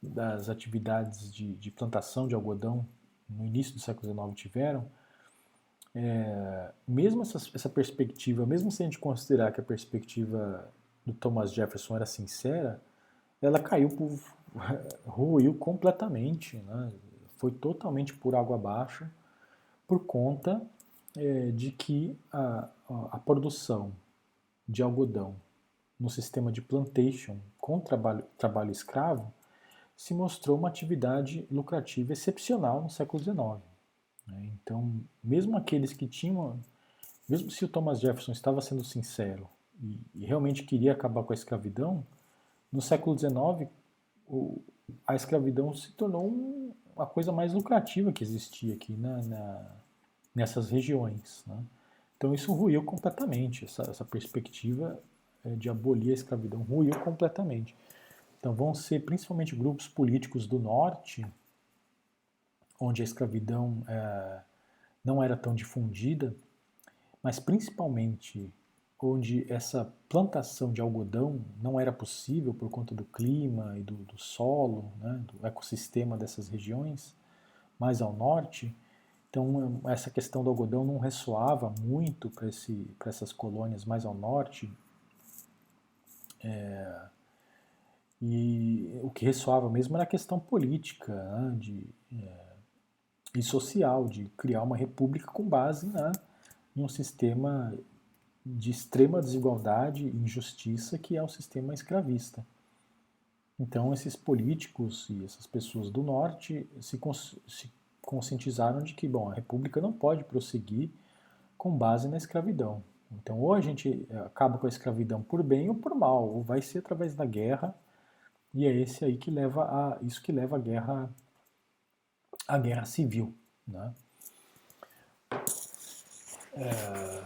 S1: das atividades de, de plantação de algodão no início do século XIX tiveram, é, mesmo essa, essa, perspectiva, mesmo se a gente considerar que a perspectiva do Thomas Jefferson era sincera, ela caiu por, ruiu completamente, né? foi totalmente por água abaixo, por conta é, de que a, a, produção de algodão no sistema de plantation com trabalho, trabalho escravo se mostrou uma atividade lucrativa excepcional no século XIX. Né? Então, mesmo aqueles que tinham, mesmo se o Thomas Jefferson estava sendo sincero e, realmente queria acabar com a escravidão, no século XIX a escravidão se tornou um, uma coisa mais lucrativa que existia aqui na, na, nessas regiões. Né? Então isso ruiu completamente, essa, essa perspectiva é, de abolir a escravidão ruiu completamente. Então vão ser principalmente grupos políticos do norte, onde a escravidão é, não era tão difundida, mas principalmente onde essa plantação de algodão não era possível por conta do clima e do, do solo, né, do ecossistema dessas regiões, mais ao norte. Então, essa questão do algodão não ressoava muito para essas colônias mais ao norte. É, e o que ressoava mesmo era a questão política né, de, é, e social, de criar uma república com base né, em um sistema de extrema desigualdade e injustiça que é o sistema escravista. Então, esses políticos e essas pessoas do norte se, cons se conscientizaram de que, bom, a república não pode prosseguir com base na escravidão. Então, ou a gente é, acaba com a escravidão por bem ou por mal, ou vai ser através da guerra e é esse aí que leva a isso que leva a guerra a guerra civil, né? É,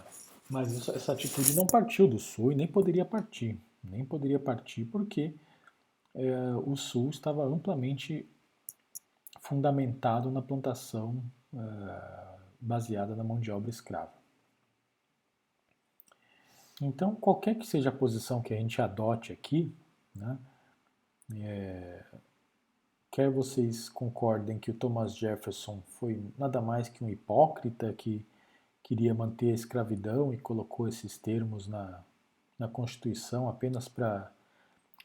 S1: mas isso, essa atitude não partiu do Sul e nem poderia partir, nem poderia partir porque é, o Sul estava amplamente fundamentado na plantação é, baseada na mão de obra escrava. Então, qualquer que seja a posição que a gente adote aqui, né, é, quer vocês concordem que o Thomas Jefferson foi nada mais que um hipócrita que queria manter a escravidão e colocou esses termos na, na Constituição apenas para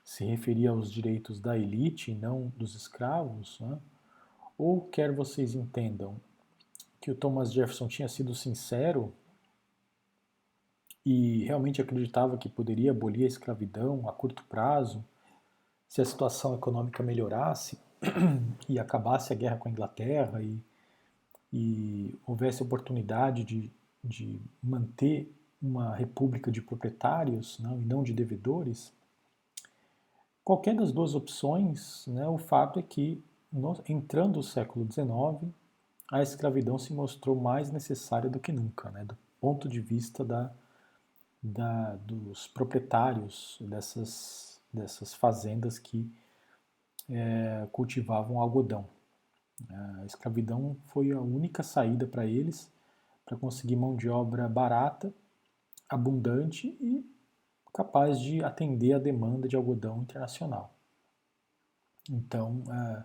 S1: se referia aos direitos da elite e não dos escravos, né? ou quer vocês entendam que o Thomas Jefferson tinha sido sincero e realmente acreditava que poderia abolir a escravidão a curto prazo, se a situação econômica melhorasse e acabasse a guerra com a Inglaterra e, e houvesse oportunidade de, de manter uma república de proprietários não, e não de devedores, qualquer das duas opções, né, o fato é que, no, entrando o século XIX, a escravidão se mostrou mais necessária do que nunca, né, do ponto de vista da, da, dos proprietários dessas, dessas fazendas que é, cultivavam algodão. A escravidão foi a única saída para eles para conseguir mão de obra barata abundante e capaz de atender a demanda de algodão internacional. Então, é,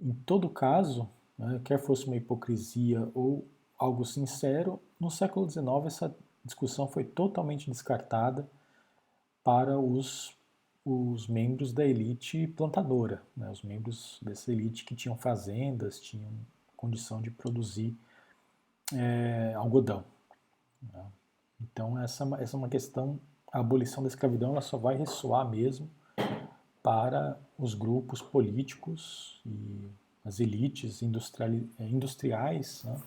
S1: em todo caso, né, quer fosse uma hipocrisia ou algo sincero, no século XIX essa discussão foi totalmente descartada para os, os membros da elite plantadora, né, os membros dessa elite que tinham fazendas, tinham condição de produzir é, algodão. Né. Então, essa, é essa é uma questão, a abolição da escravidão ela só vai ressoar mesmo para os grupos políticos e as elites eh, industriais, né,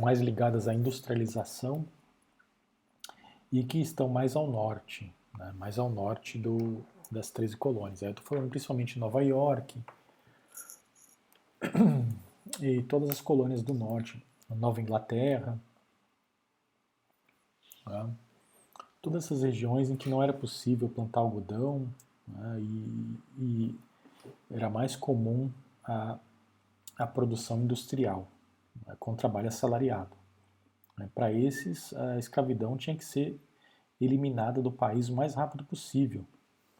S1: mais ligadas à industrialização e que estão mais ao norte, né, mais ao norte do, das 13 colônias. Eu estou falando principalmente de Nova York e todas as colônias do norte, Nova Inglaterra, né? Todas essas regiões em que não era possível plantar algodão né? e, e, era mais comum a, a produção industrial, né? com trabalho assalariado. Né? Para esses, a escravidão tinha que ser eliminada do país o mais rápido possível,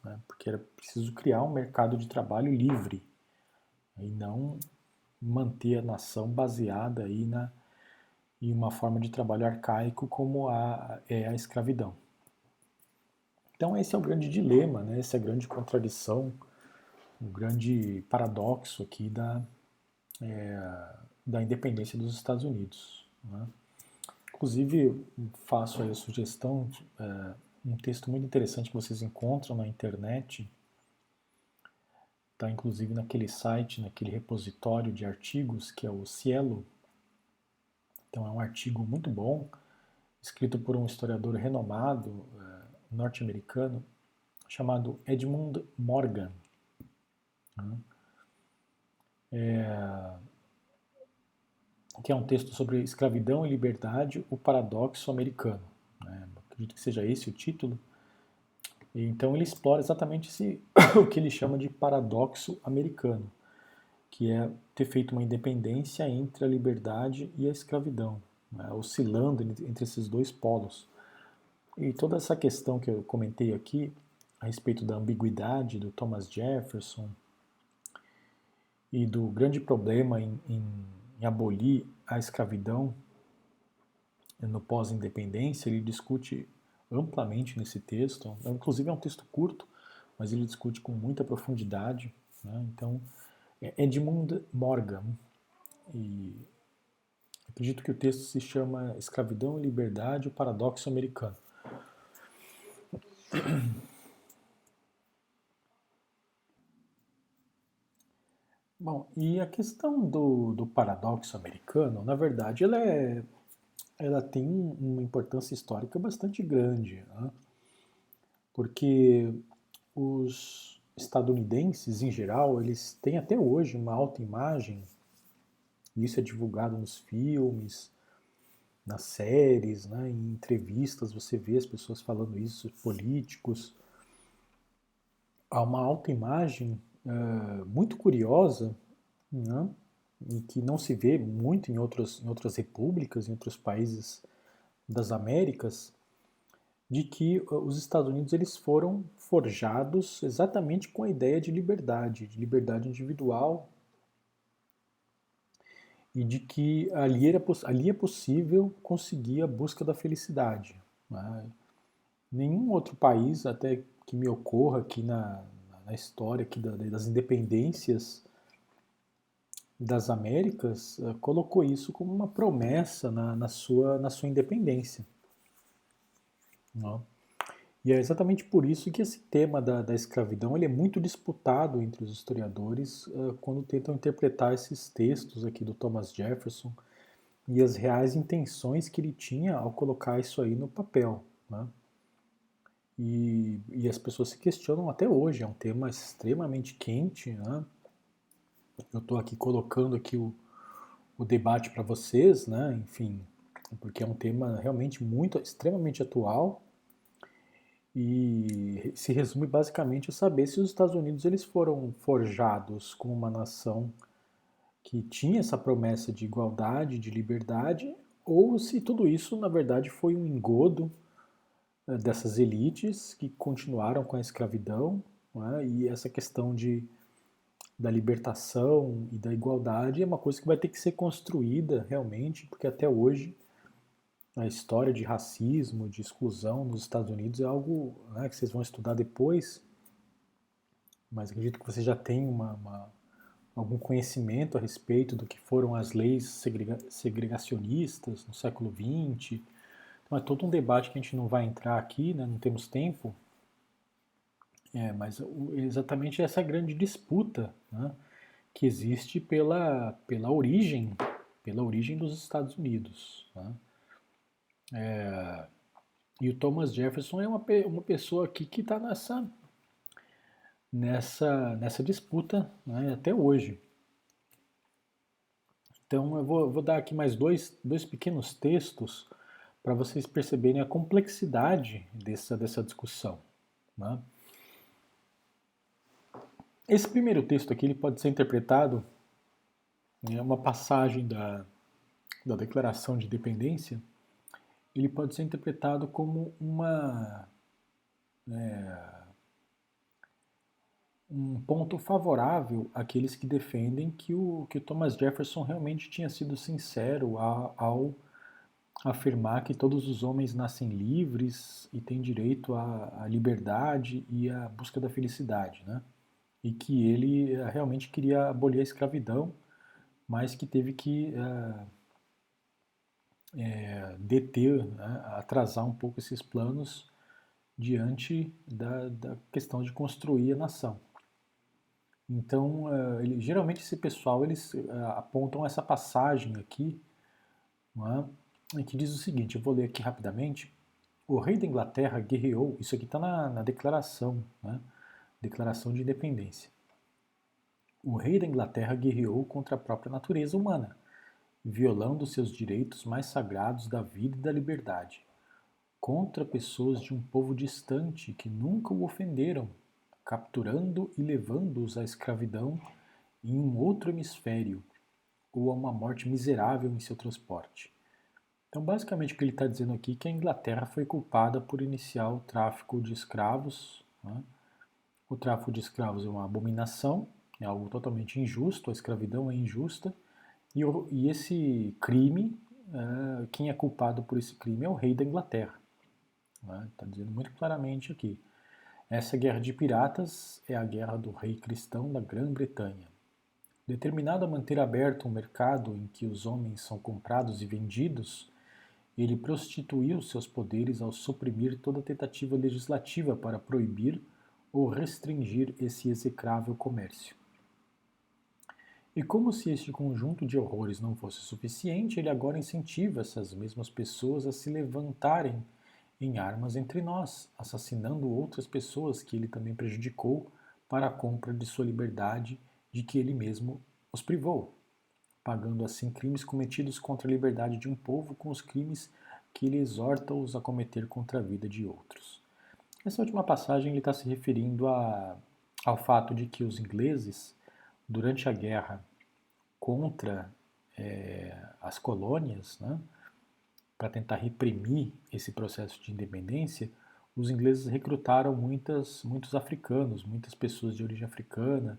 S1: né? porque era preciso criar um mercado de trabalho livre e não manter a nação baseada aí na, e uma forma de trabalho arcaico como a, é a escravidão. Então esse é o grande dilema, né? essa é a grande contradição, o grande paradoxo aqui da, é, da independência dos Estados Unidos. Né? Inclusive, faço aí a sugestão, é, um texto muito interessante que vocês encontram na internet, está inclusive naquele site, naquele repositório de artigos que é o Cielo, então é um artigo muito bom, escrito por um historiador renomado uh, norte-americano chamado Edmund Morgan. É, que é um texto sobre escravidão e liberdade, o paradoxo americano. Né? Acredito que seja esse o título. E, então ele explora exatamente esse, o que ele chama de paradoxo americano que é ter feito uma independência entre a liberdade e a escravidão, né, oscilando entre esses dois polos. E toda essa questão que eu comentei aqui, a respeito da ambiguidade do Thomas Jefferson e do grande problema em, em, em abolir a escravidão no pós-independência, ele discute amplamente nesse texto. Inclusive é um texto curto, mas ele discute com muita profundidade. Né? Então, é Edmund Morgan. E acredito que o texto se chama Escravidão e Liberdade, o Paradoxo Americano. Bom, e a questão do, do paradoxo americano, na verdade, ela, é, ela tem uma importância histórica bastante grande, né? porque os, estadunidenses, em geral, eles têm até hoje uma alta imagem, isso é divulgado nos filmes, nas séries, né, em entrevistas, você vê as pessoas falando isso, políticos. Há uma alta imagem uh, muito curiosa, né, e que não se vê muito em, outros, em outras repúblicas, em outros países das Américas, de que uh, os Estados Unidos eles foram forjados exatamente com a ideia de liberdade, de liberdade individual e de que ali, era, ali é possível conseguir a busca da felicidade. Né? nenhum outro país, até que me ocorra aqui na, na história aqui das independências das Américas, uh, colocou isso como uma promessa na, na, sua, na sua independência. Não? E é exatamente por isso que esse tema da, da escravidão ele é muito disputado entre os historiadores uh, quando tentam interpretar esses textos aqui do Thomas Jefferson e as reais intenções que ele tinha ao colocar isso aí no papel. Né? E, e, as pessoas se questionam até hoje, é um tema extremamente quente. Né? Eu estou aqui colocando aqui o, o debate para vocês, né? enfim, porque é um tema realmente muito, extremamente atual e se resume basicamente a saber se os Estados Unidos eles foram forjados como uma nação que tinha essa promessa de igualdade, de liberdade, ou se tudo isso na verdade foi um engodo dessas elites que continuaram com a escravidão é? e essa questão de da libertação e da igualdade é uma coisa que vai ter que ser construída realmente, porque até hoje a história de racismo, de exclusão nos Estados Unidos é algo né, que vocês vão estudar depois, mas acredito que você já tem uma, uma, algum conhecimento a respeito do que foram as leis segrega segregacionistas no século XX. Então é todo um debate que a gente não vai entrar aqui, né, não temos tempo, é, mas exatamente essa grande disputa né, que existe pela, pela origem, pela origem dos Estados Unidos. Né? É, e o Thomas Jefferson é uma, uma pessoa aqui que está nessa, nessa, nessa disputa né, até hoje. Então eu vou, vou, dar aqui mais dois, dois pequenos textos para vocês perceberem a complexidade dessa, dessa discussão. Né? Esse primeiro texto aqui ele pode ser interpretado é uma passagem da, da Declaração de Independência ele pode ser interpretado como uma é, um ponto favorável àqueles que defendem que o, que o Thomas Jefferson realmente tinha sido sincero ao, ao afirmar que todos os homens nascem livres e têm direito à, à liberdade e à busca da felicidade, né? E que ele eh, realmente queria abolir a escravidão, mas que teve que é, deter, né, atrasar um pouco esses planos diante da, da, questão de construir a nação. Então, ele, geralmente esse pessoal eles apontam essa passagem aqui, é? Que diz o seguinte: eu vou ler aqui rapidamente. O rei da Inglaterra guerreou, isso aqui está na, na, declaração, né? declaração de independência. O rei da Inglaterra guerreou contra a própria natureza humana violando seus direitos mais sagrados da vida e da liberdade, contra pessoas de um povo distante que nunca o ofenderam, capturando e levando-os à escravidão em um outro hemisfério ou a uma morte miserável em seu transporte. Então, basicamente, o que ele está dizendo aqui é que a Inglaterra foi culpada por iniciar o tráfico de escravos. Né? O tráfico de escravos é uma abominação, é algo totalmente injusto, a escravidão é injusta e, e esse crime, uh, quem é culpado por esse crime é o rei da Inglaterra. Está né? Tá dizendo muito claramente aqui. Essa guerra de piratas é a guerra do rei cristão da Grã-Bretanha. Determinado a manter aberto um mercado em que os homens são comprados e vendidos, ele prostituiu seus poderes ao suprimir toda tentativa legislativa para proibir ou restringir esse execrável comércio. E como se este conjunto de horrores não fosse suficiente, ele agora incentiva essas mesmas pessoas a se levantarem em armas entre nós, assassinando outras pessoas que ele também prejudicou para a compra de sua liberdade, de que ele mesmo os privou, pagando assim crimes cometidos contra a liberdade de um povo com os crimes que ele exorta-os a cometer contra a vida de outros. Essa última passagem ele está se referindo a, ao fato de que os ingleses durante a guerra contra é, as colônias, né, para tentar reprimir esse processo de independência, os ingleses recrutaram muitas, muitos africanos, muitas pessoas de origem africana,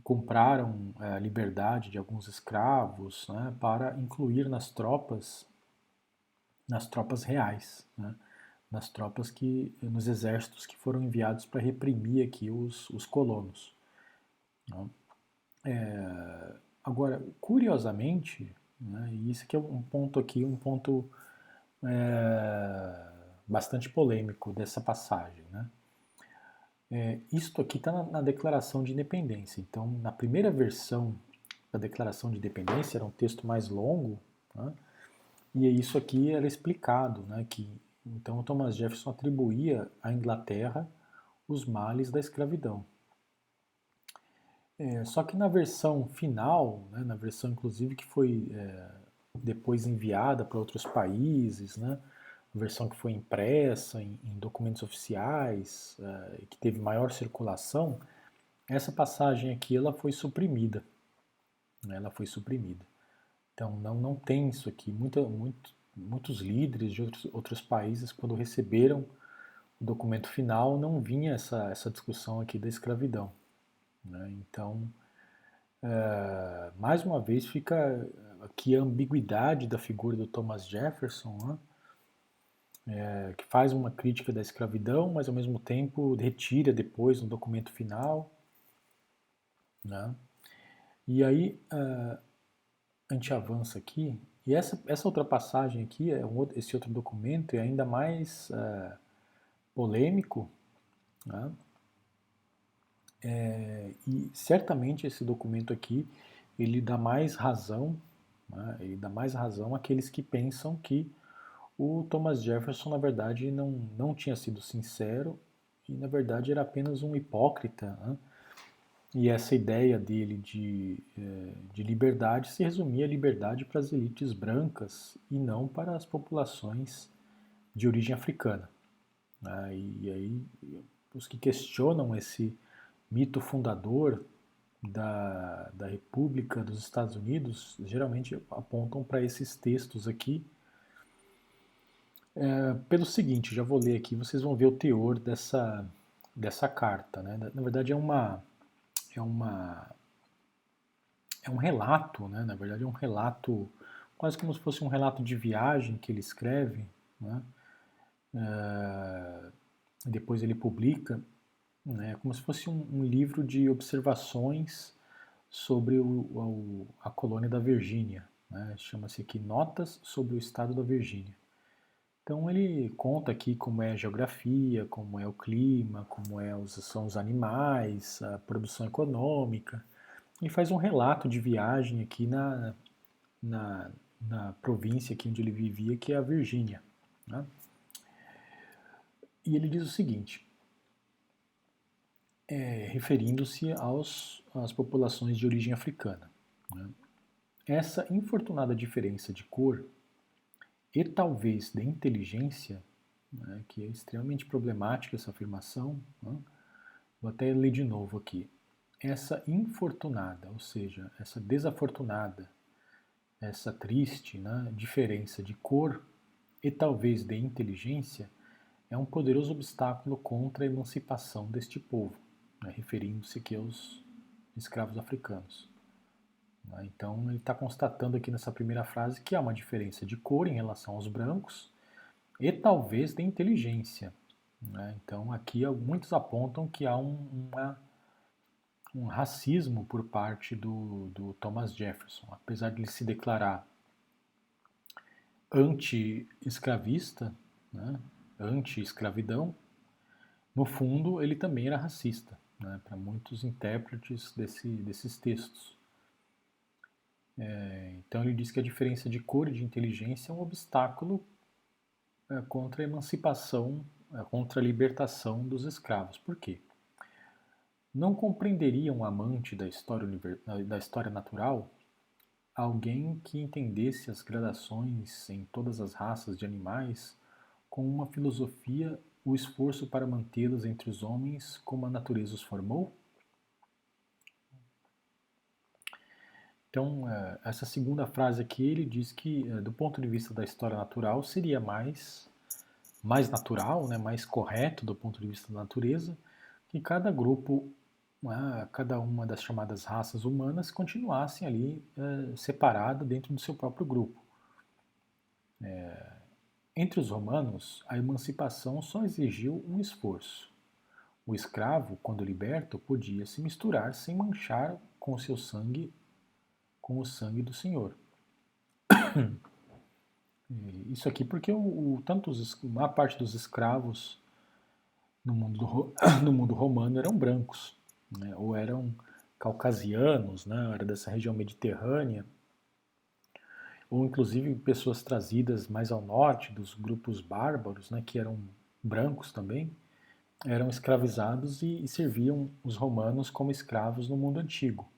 S1: compraram é, a liberdade de alguns escravos né, para incluir nas tropas, nas tropas reais. Né. nas tropas que, nos exércitos que foram enviados para reprimir aqui os, os colonos. Né? É, agora, curiosamente, né, e isso aqui é um ponto aqui, um ponto é, bastante polêmico dessa passagem, né? É, isto aqui está na, na, Declaração de Independência. Então, na primeira versão da Declaração de Independência, era um texto mais longo, né? e isso aqui era explicado, né? que então Thomas Jefferson atribuía à Inglaterra os males da escravidão. É, só que na versão final, né, na versão inclusive que foi é, depois enviada para outros países, né, versão que foi impressa em, em documentos oficiais, é, que teve maior circulação, essa passagem aqui ela foi suprimida. Né, ela foi suprimida. Então não, não tem isso aqui. Muita, muito, muitos líderes de outros, outros países, quando receberam o documento final, não vinha essa, essa discussão aqui da escravidão. Né? Então, é, mais uma vez, fica aqui a ambiguidade da figura do Thomas Jefferson, né? É, que faz uma crítica da escravidão, mas ao mesmo tempo retira depois no documento final. Né? E aí uh, a gente avança aqui, e essa, essa outra passagem aqui, é um, esse outro documento, é ainda mais uh, polêmico, né? É, e certamente esse documento aqui ele dá mais razão, né, ele dá mais razão àqueles que pensam que o Thomas Jefferson na verdade não, não tinha sido sincero e na verdade era apenas um hipócrita. Né, e essa ideia dele de, é, de liberdade se resumia a liberdade para as elites brancas e não para as populações de origem africana. Né, e aí os que questionam esse mito fundador da, da República dos Estados Unidos geralmente apontam para esses textos aqui. É, pelo seguinte, já vou ler aqui, vocês vão ver o teor dessa, dessa carta. Né? Na verdade, é uma. É uma é um relato, né? na verdade é um relato, quase como se fosse um relato de viagem que ele escreve, né? É, depois ele publica, né, como se fosse um, um livro de observações sobre o, o, a colônia da Virgínia. Né, Chama-se aqui Notas sobre o Estado da Virgínia. Então ele conta aqui como é a geografia, como é o clima, como é os, são os animais, a produção econômica. E faz um relato de viagem aqui na, na, na província aqui onde ele vivia, que é a Virgínia. Né? E ele diz o seguinte: é, referindo-se às populações de origem africana. Né? Essa infortunada diferença de cor e talvez de inteligência, né, que é extremamente problemática essa afirmação, né? vou até ler de novo aqui. Essa infortunada, ou seja, essa desafortunada, essa triste né, diferença de cor e talvez de inteligência é um poderoso obstáculo contra a emancipação deste povo né, referindo-se aqui aos escravos africanos. Né, então ele está constatando aqui nessa primeira frase que há uma diferença de cor em relação aos brancos e talvez de inteligência. Né, então aqui muitos apontam que há um, uma, um racismo por parte do, do Thomas Jefferson, apesar de ele se declarar anti-escravista, né, anti-escravidão, no fundo ele também era racista né, para muitos intérpretes desse, desses textos. É, então ele diz que a diferença de cor e de inteligência é um obstáculo é, contra a emancipação, é, contra a libertação dos escravos. Por quê? Não compreenderia um amante da história, da história natural alguém que entendesse as gradações em todas as raças de animais com uma filosofia o esforço para mantê-las entre os homens como a natureza os formou? Então, é, essa segunda frase aqui, ele diz que, é, do ponto de vista da história natural, seria mais, mais natural, né, mais correto do ponto de vista da natureza, que cada grupo, né, cada uma das chamadas raças humanas, continuassem ali é, separada dentro do seu próprio grupo. Entre os romanos, a emancipação só exigiu um esforço. O escravo, quando liberto, podia se misturar sem manchar com seu sangue, com o sangue do Senhor. Isso aqui porque o, o tanto os, a parte dos escravos no mundo, do, no mundo romano eram brancos, né, ou eram caucasianos, né, era dessa região mediterrânea, ou inclusive pessoas trazidas mais ao norte dos grupos bárbaros, né, que eram brancos também, eram escravizados e, e serviam os romanos como escravos no mundo antigo.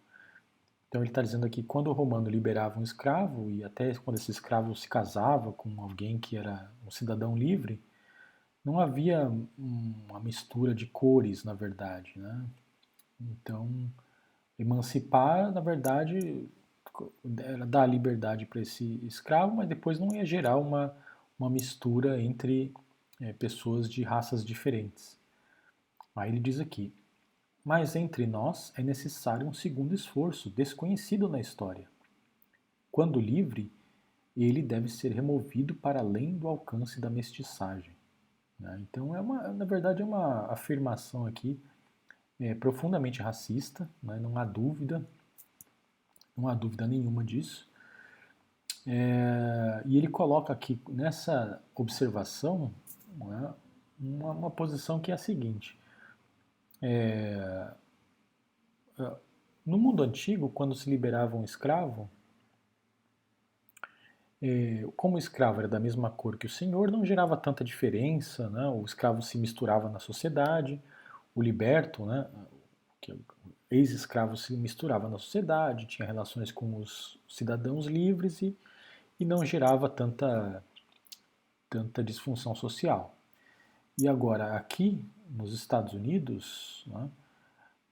S1: Então ele está dizendo aqui quando o romano liberava um escravo e até quando esse escravo se casava com alguém que era um cidadão livre, não havia uma mistura de cores, na verdade, né? Então emancipar, na verdade, era dar liberdade para esse escravo, mas depois não ia gerar uma, uma mistura entre é, pessoas de raças diferentes. Aí ele diz aqui: Mas entre nós é necessário um segundo esforço, desconhecido na história. Quando livre, ele deve ser removido para além do alcance da mestiçagem. Né? Então, é uma, na verdade, é uma afirmação aqui é, profundamente racista, né? não há dúvida não há dúvida nenhuma disso. É, e ele coloca aqui nessa observação né, uma, uma, posição que é a seguinte: é, é, no mundo antigo, quando se liberava um escravo, é, como o escravo era da mesma cor que o senhor, não gerava tanta diferença, né, o escravo se misturava na sociedade, o liberto, né, que ex-escravo se misturava na sociedade, tinha relações com os cidadãos livres e, e não gerava tanta, tanta disfunção social. E agora, aqui nos Estados Unidos, né,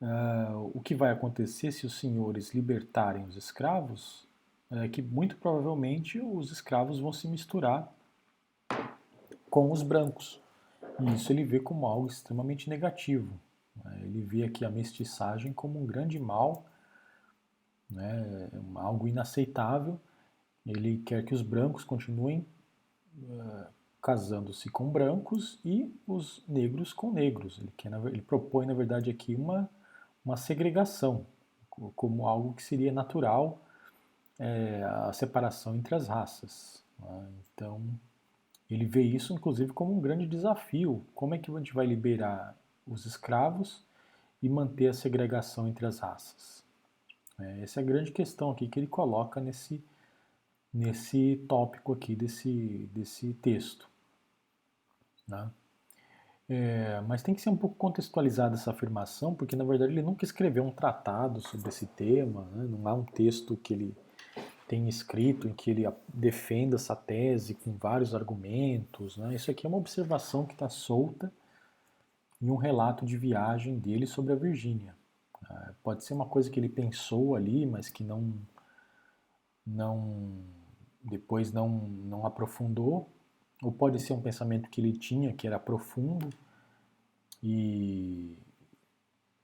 S1: uh, o que vai acontecer se os senhores libertarem os escravos é que muito provavelmente os escravos vão se misturar com os brancos. E isso ele vê como algo extremamente negativo. Né? Ele vê aqui a mestiçagem como um grande mal, né, algo inaceitável. Ele quer que os brancos continuem uh, casando-se com brancos e os negros com negros. Ele, quer, ele propõe, na verdade, aqui uma, uma segregação, como algo que seria natural, é, a separação entre as raças. Né? Então, ele vê isso, inclusive, como um grande desafio. Como é que a gente vai liberar os escravos e manter a segregação entre as raças. É, essa é a grande questão aqui que ele coloca nesse, nesse tópico aqui desse, desse texto. Né? É, mas tem que ser um pouco contextualizada essa afirmação, porque na verdade ele nunca escreveu um tratado sobre esse tema, né? não há um texto que ele tem escrito em que ele defenda essa tese com vários argumentos. Né? Isso aqui é uma observação que está solta em um relato de viagem dele sobre a Virgínia. Ah, pode ser uma coisa que ele pensou ali, mas que não, não depois não, não aprofundou, ou pode ser um pensamento que ele tinha que era profundo e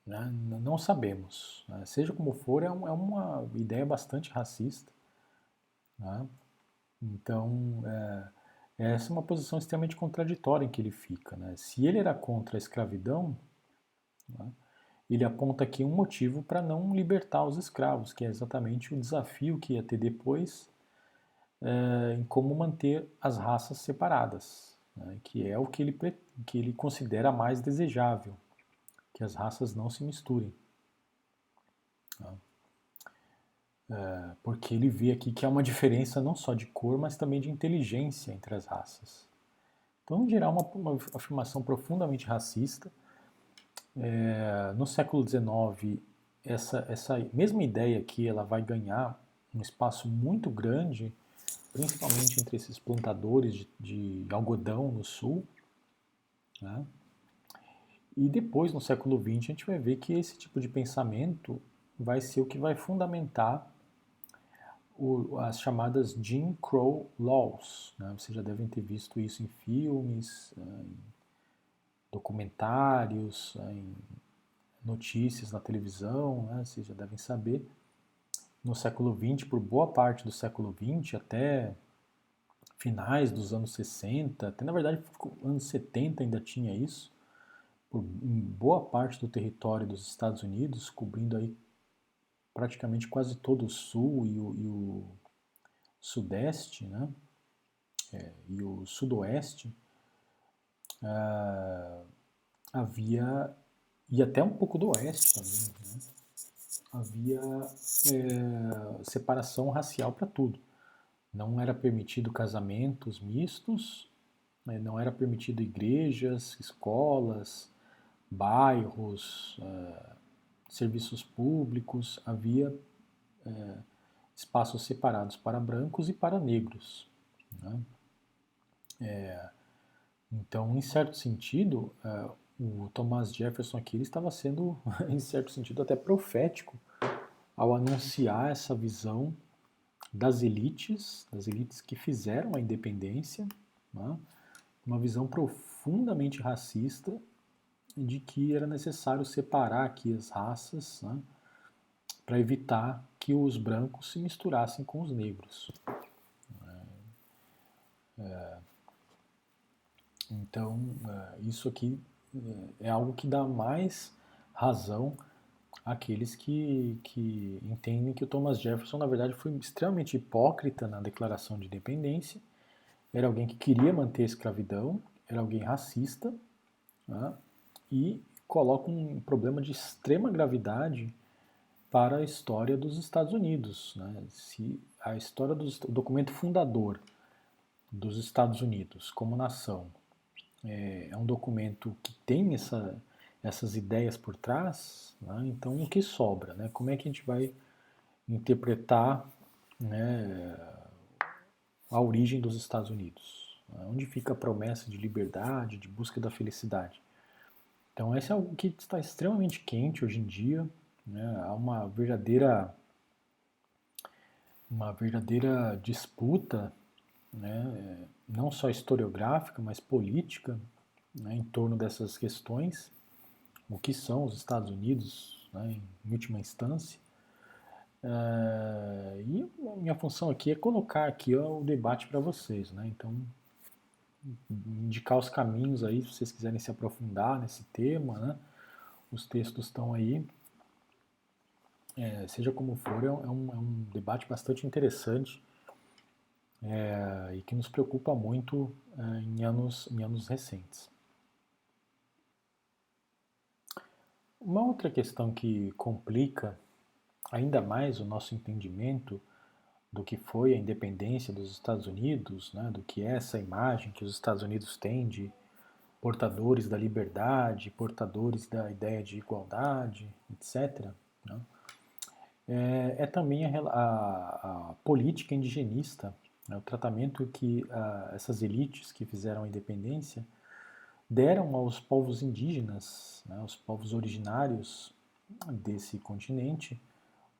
S1: né, não sabemos. Né? Seja como for, é, um, é, uma ideia bastante racista. Né? Então, é, essa é uma posição extremamente contraditória em que ele fica. Né? Se ele era contra a escravidão, né, ele aponta aqui um motivo para não libertar os escravos, que é exatamente o desafio que ia ter depois é, em como manter as raças separadas, né, que é o que ele, que ele considera mais desejável, que as raças não se misturem. Né. É, porque ele vê aqui que há uma diferença não só de cor, mas também de inteligência entre as raças. Então, em geral, uma, uma afirmação profundamente racista. É, no século XIX, essa, essa mesma ideia aqui ela vai ganhar um espaço muito grande, principalmente entre esses plantadores de, de algodão no sul. Né? E depois, no século XX, a gente vai ver que esse tipo de pensamento vai ser o que vai fundamentar o, as chamadas Jim Crow Laws. Né? Vocês já devem ter visto isso em filmes, eh, em documentários, eh, em notícias na televisão, né? vocês já devem saber. No século XX, por boa parte do século XX, até finais dos anos 60, até na verdade anos 70 ainda tinha isso, por boa parte do território dos Estados Unidos, cobrindo aí praticamente quase todo o sul e o, e o sudeste, né? É, e o sudoeste, ah, havia, e até um pouco do oeste também, né? Havia é, separação racial para tudo. Não era permitido casamentos mistos, né? não era permitido igrejas, escolas, bairros, é, serviços públicos, havia é, espaços separados para brancos e para negros. Né? Então, em certo sentido, o Thomas Jefferson aqui ele estava sendo, em certo sentido, até profético ao anunciar essa visão das elites, das elites que fizeram a independência, né? uma visão profundamente racista de que era necessário separar aqui as raças né? para evitar que os brancos se misturassem com os negros. É, é então, é, isso aqui é, é algo que dá mais razão àqueles que, que entendem que o Thomas Jefferson, na verdade, foi extremamente hipócrita na declaração de independência, era alguém que queria manter a escravidão, era alguém racista, né, e coloca um problema de extrema gravidade para a história dos Estados Unidos. Né? Se a história do documento fundador dos Estados Unidos como nação é, é um documento que tem essa, essas ideias por trás, né? então o que sobra? Né? Como é que a gente vai interpretar né, a origem dos Estados Unidos? Onde fica a promessa de liberdade, de busca da felicidade? Então, esse é algo que está extremamente quente hoje em dia. Né? Há uma verdadeira, uma verdadeira disputa né, não só historiográfica, mas política, né, em torno dessas questões, o que são os Estados Unidos, né, em última instância. É, e minha função aqui é colocar aqui o debate para vocês, né? Então, indicar os caminhos aí, se vocês quiserem se aprofundar nesse tema, né? Os textos estão aí. É, seja como for, é um, é um debate bastante interessante é, e que nos preocupa muito é, em, anos, em anos recentes. Uma outra questão que complica ainda mais o nosso entendimento do que foi a independência dos Estados Unidos, né, do que é essa imagem que os Estados Unidos têm de portadores da liberdade, portadores da ideia de igualdade, etc., né, é, é, também a, a, a política indigenista o tratamento que uh, essas elites que fizeram a independência deram aos povos indígenas, né, aos povos originários desse continente,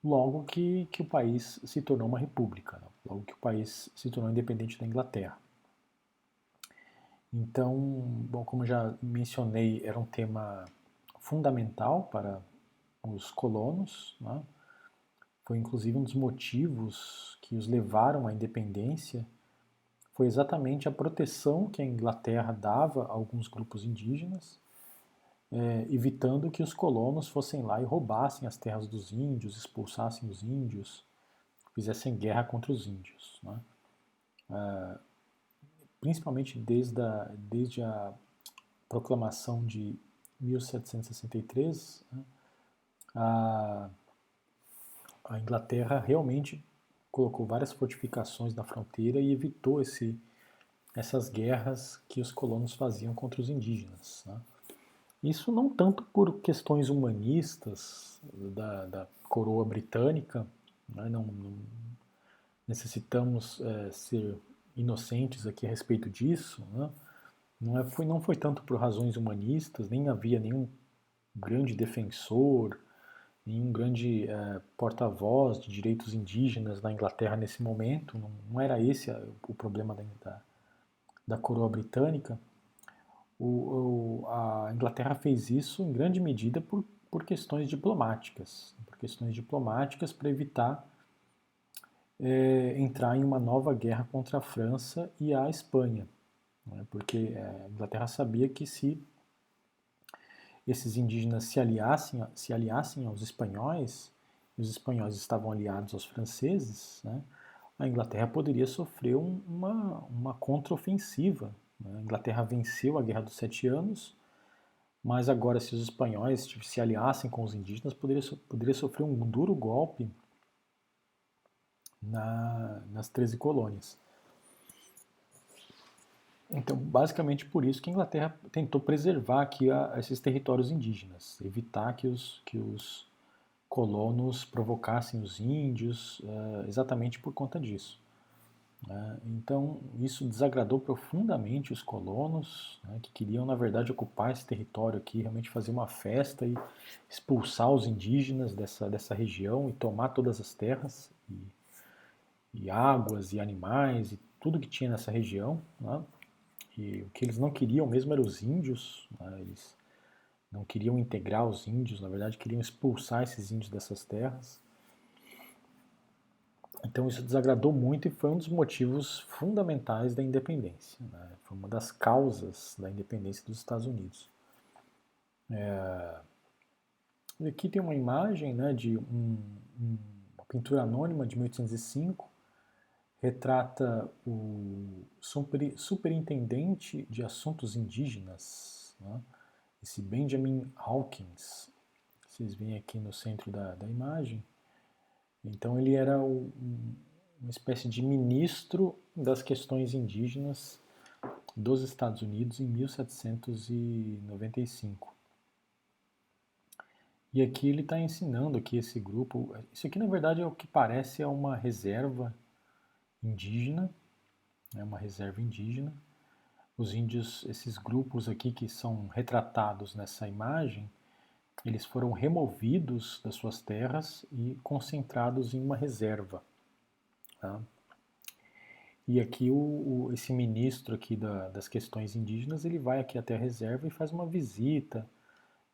S1: logo que, que o país se tornou uma república, né, logo que o país se tornou independente da Inglaterra. Então, bom, como já mencionei, era um tema fundamental para os colonos, né, foi inclusive um dos motivos que os levaram à independência, foi exatamente a proteção que a Inglaterra dava a alguns grupos indígenas, é, evitando que os colonos fossem lá e roubassem as terras dos índios, expulsassem os índios, fizessem guerra contra os índios. Né? É, principalmente desde a, desde a proclamação de 1763, né? a a Inglaterra realmente colocou várias fortificações na fronteira e evitou esse, essas guerras que os colonos faziam contra os indígenas. Né? Isso não tanto por questões humanistas da, da coroa britânica, né? não, não, necessitamos é, ser inocentes aqui a respeito disso, né? não, é, foi, não foi tanto por razões humanistas, nem havia nenhum grande defensor nenhum grande é, porta-voz de direitos indígenas na Inglaterra nesse momento, não, não era esse o problema da, da, da coroa britânica. O, o, a Inglaterra fez isso em grande medida por, por questões diplomáticas, por questões diplomáticas para evitar é, entrar em uma nova guerra contra a França e a Espanha, né? porque é, a Inglaterra sabia que se esses indígenas se aliassem, se aliassem aos espanhóis, e os espanhóis estavam aliados aos franceses, né? a Inglaterra poderia sofrer um, uma, uma contraofensiva. Né? A Inglaterra venceu a Guerra dos Sete Anos, mas agora, se os espanhóis se aliassem com os indígenas, poderia, poderia sofrer um duro golpe na, nas 13 colônias. Então, basicamente por isso que a Inglaterra tentou preservar aqui a, esses territórios indígenas, evitar que os, que os colonos provocassem os índios, uh, exatamente por conta disso. Uh, então, isso desagradou profundamente os colonos, né, que queriam, na verdade, ocupar esse território aqui, realmente fazer uma festa e expulsar os indígenas dessa, dessa região e tomar todas as terras e, e águas e animais e tudo que tinha nessa região. Né, e o que eles não queriam mesmo eram os índios, né, eles não queriam integrar os índios, na verdade queriam expulsar esses índios dessas terras. Então isso desagradou muito e foi um dos motivos fundamentais da independência. Né? Foi uma das causas da independência dos Estados Unidos. É... Aqui tem uma imagem né, de um, uma pintura anônima de 1805, retrata o super, superintendente de assuntos indígenas, né? esse Benjamin Hawkins, vocês veem aqui no centro da, da imagem. Então ele era o, uma espécie de ministro das questões indígenas dos Estados Unidos em 1795. E aqui ele está ensinando aqui esse grupo. Isso aqui na verdade é o que parece é uma reserva indígena, é uma reserva indígena os índios, esses grupos aqui que são retratados nessa imagem, eles foram removidos das suas terras e concentrados em uma reserva. Tá? E aqui o, o, esse ministro aqui da, das questões indígenas, ele vai aqui até a reserva e faz uma visita,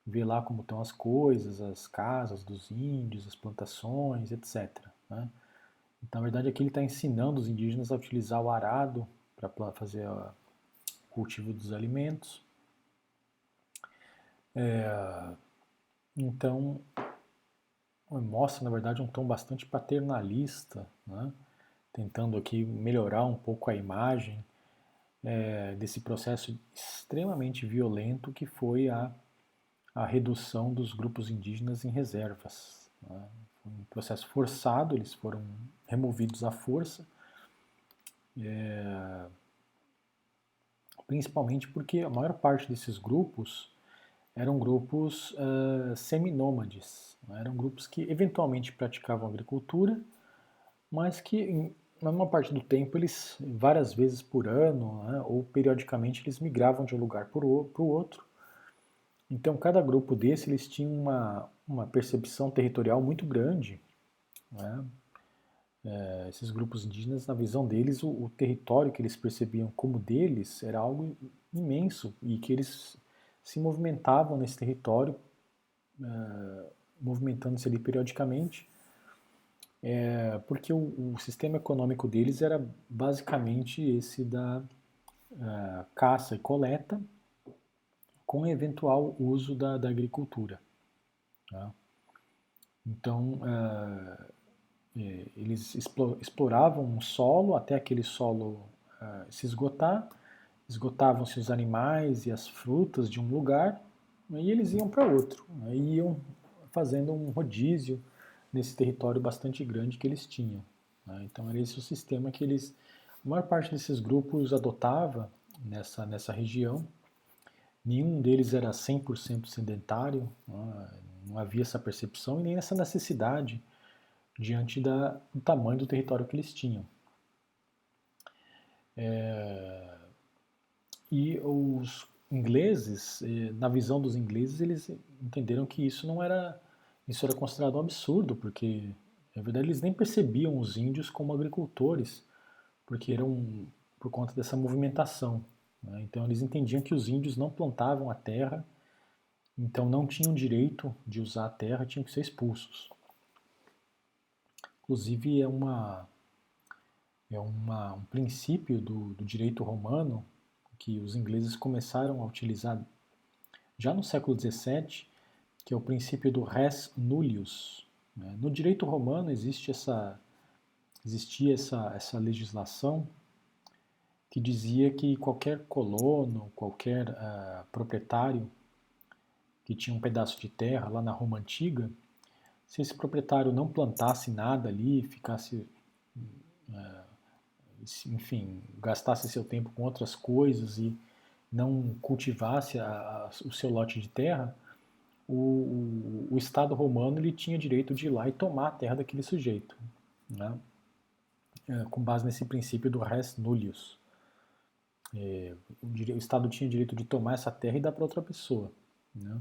S1: vê lá como estão as coisas, as casas dos índios, as plantações, etc. Né? Então, na verdade, aqui ele está ensinando os indígenas a utilizar o arado para fazer a, cultivo dos alimentos. É, então, mostra, na verdade, um tom bastante paternalista, né? tentando aqui melhorar um pouco a imagem é, desse processo extremamente violento que foi a, a redução dos grupos indígenas em reservas. Né? Um processo forçado, eles foram removidos à força. É, principalmente porque a maior parte desses grupos eram grupos uh, seminômades, né? eram grupos que eventualmente praticavam agricultura, mas que na maior parte do tempo eles, várias vezes por ano, né, ou periodicamente, eles migravam de um lugar para o outro. Então, cada grupo desse, eles tinham uma, uma percepção territorial muito grande, né, é, esses grupos indígenas, na visão deles, o, o, território que eles percebiam como deles era algo imenso e que eles se movimentavam nesse território, é, movimentando-se ali periodicamente, é, porque o, o, sistema econômico deles era basicamente esse da é, caça e coleta, com eventual uso da, da agricultura. Tá? Então, é, é, eles exploravam um solo até aquele solo uh, se esgotar, esgotavam-se os animais e as frutas de um lugar né, e eles iam para outro, né, iam fazendo um rodízio nesse território bastante grande que eles tinham. Né, então era esse o sistema que eles, a maior parte desses grupos adotava nessa, nessa região. Nenhum deles era 100% sedentário, né, não havia essa percepção e nem essa necessidade diante da, do tamanho do território que eles tinham. É, e os ingleses, na visão dos ingleses, eles entenderam que isso não era, isso era considerado um absurdo, porque na verdade eles nem percebiam os índios como agricultores, porque eram por conta dessa movimentação. Né? Então eles entendiam que os índios não plantavam a terra, então não tinham direito de usar a terra, tinham que ser expulsos. Inclusive é uma é uma, um princípio do, do direito romano que os ingleses começaram a utilizar já no século XVII, que é o princípio do res nullius. Né? No direito romano existe essa, existia essa, essa legislação que dizia que qualquer colono, qualquer uh, proprietário que tinha um pedaço de terra lá na Roma antiga, se esse proprietário não plantasse nada ali, ficasse, uh, enfim, gastasse seu tempo com outras coisas e não cultivasse a, a, o seu lote de terra, o, o, Estado romano ele tinha direito de ir lá e tomar a terra daquele sujeito, né? é, com base nesse princípio do res nullius. É, o, o, Estado tinha direito de tomar essa terra e dar para outra pessoa. Né?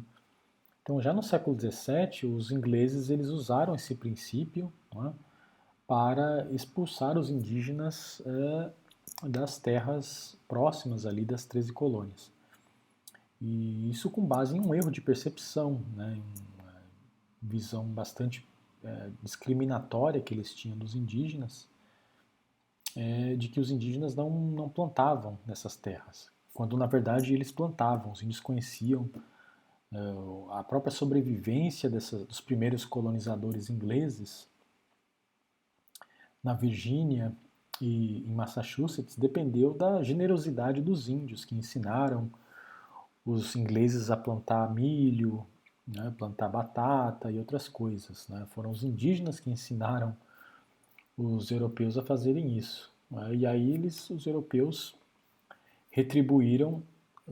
S1: Então, já no século XVII, os ingleses eles usaram esse princípio né, para expulsar os indígenas é, das terras próximas ali das 13 colônias. E isso com base em um erro de percepção, né, uma visão bastante é, discriminatória que eles tinham dos indígenas, é, de que os indígenas não, não plantavam nessas terras, quando na verdade eles plantavam, os índios conheciam a própria sobrevivência dessa, dos primeiros colonizadores ingleses na Virgínia e em Massachusetts dependeu da generosidade dos índios que ensinaram os ingleses a plantar milho, né, plantar batata e outras coisas. Né? Foram os indígenas que ensinaram os europeus a fazerem isso. Né? E aí eles, os europeus, retribuíram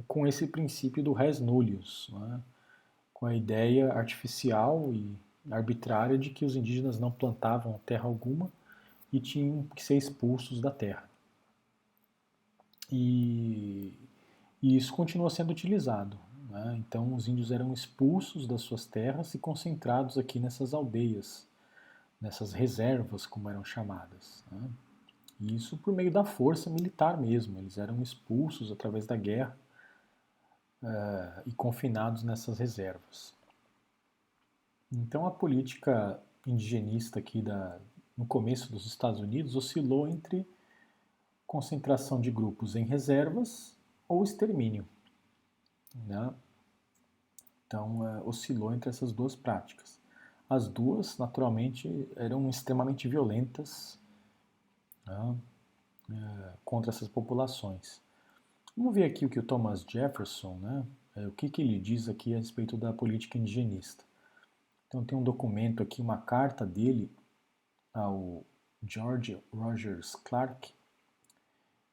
S1: com esse princípio do res nullius, né? Com a ideia artificial e arbitrária de que os indígenas não plantavam terra alguma e tinham que ser expulsos da terra. E, e isso continua sendo utilizado. Né? Então, os índios eram expulsos das suas terras e concentrados aqui nessas aldeias, nessas reservas, como eram chamadas. Né? E isso por meio da força militar mesmo. Eles eram expulsos através da guerra uh, e confinados nessas reservas. Então, a política indigenista aqui da, no começo dos Estados Unidos oscilou entre concentração de grupos em reservas ou extermínio. Né? Então, é, oscilou entre essas duas práticas. As duas, naturalmente, eram extremamente violentas né? é, contra essas populações. Vamos ver aqui o que o Thomas Jefferson, né? É, o que, que ele diz aqui a respeito da política indigenista. Então, tem um documento aqui, uma carta dele ao George Rogers Clark,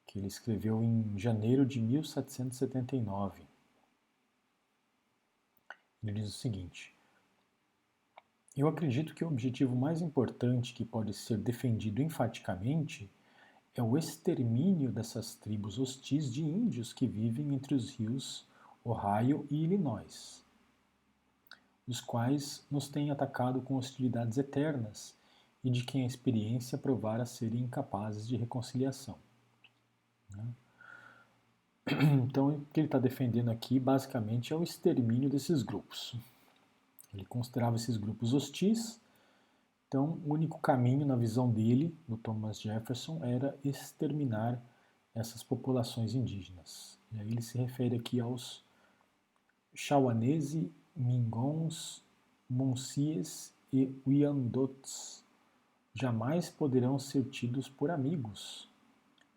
S1: que ele escreveu em janeiro de 1779. Ele diz o seguinte: Eu acredito que o objetivo mais importante que pode ser defendido enfaticamente é o extermínio dessas tribos hostis de índios que vivem entre os rios Ohio e Illinois, os quais nos têm atacado com hostilidades eternas e de quem a experiência provara serem incapazes de reconciliação. Né? Então, o que ele está defendendo aqui, basicamente, é o extermínio desses grupos. Ele considerava esses grupos hostis, então o único caminho, na visão dele, do Thomas Jefferson, era exterminar essas populações indígenas. E aí ele se refere aqui aos Shawanese, Mingons, Monsies e Wyandots, jamais poderão ser tidos por amigos,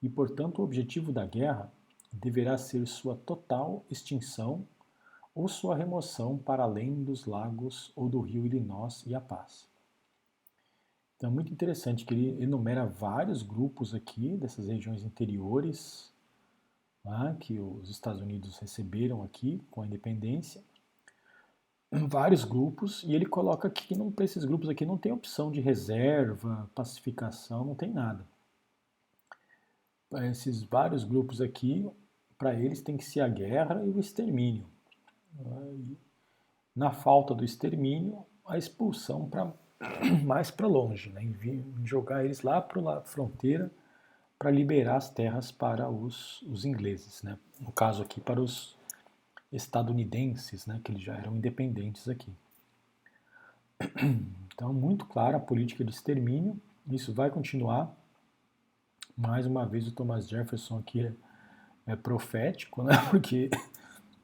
S1: e portanto o objetivo da guerra deverá ser sua total extinção ou sua remoção para além dos lagos ou do rio Illinois e a paz. Então é muito interessante que ele enumera vários grupos aqui dessas regiões interiores né, que os Estados Unidos receberam aqui com a independência vários grupos e ele coloca aqui que para esses grupos aqui não tem opção de reserva, pacificação, não tem nada. Esses vários grupos aqui, para eles tem que ser a guerra e o extermínio. Na falta do extermínio, a expulsão para mais para longe, né? em jogar eles lá para a fronteira para liberar as terras para os, os ingleses, né? no caso aqui para os estadunidenses, né, que eles já eram independentes aqui. Então, muito clara a política de extermínio, isso vai continuar Mais uma vez o Thomas Jefferson aqui é, é profético, né? porque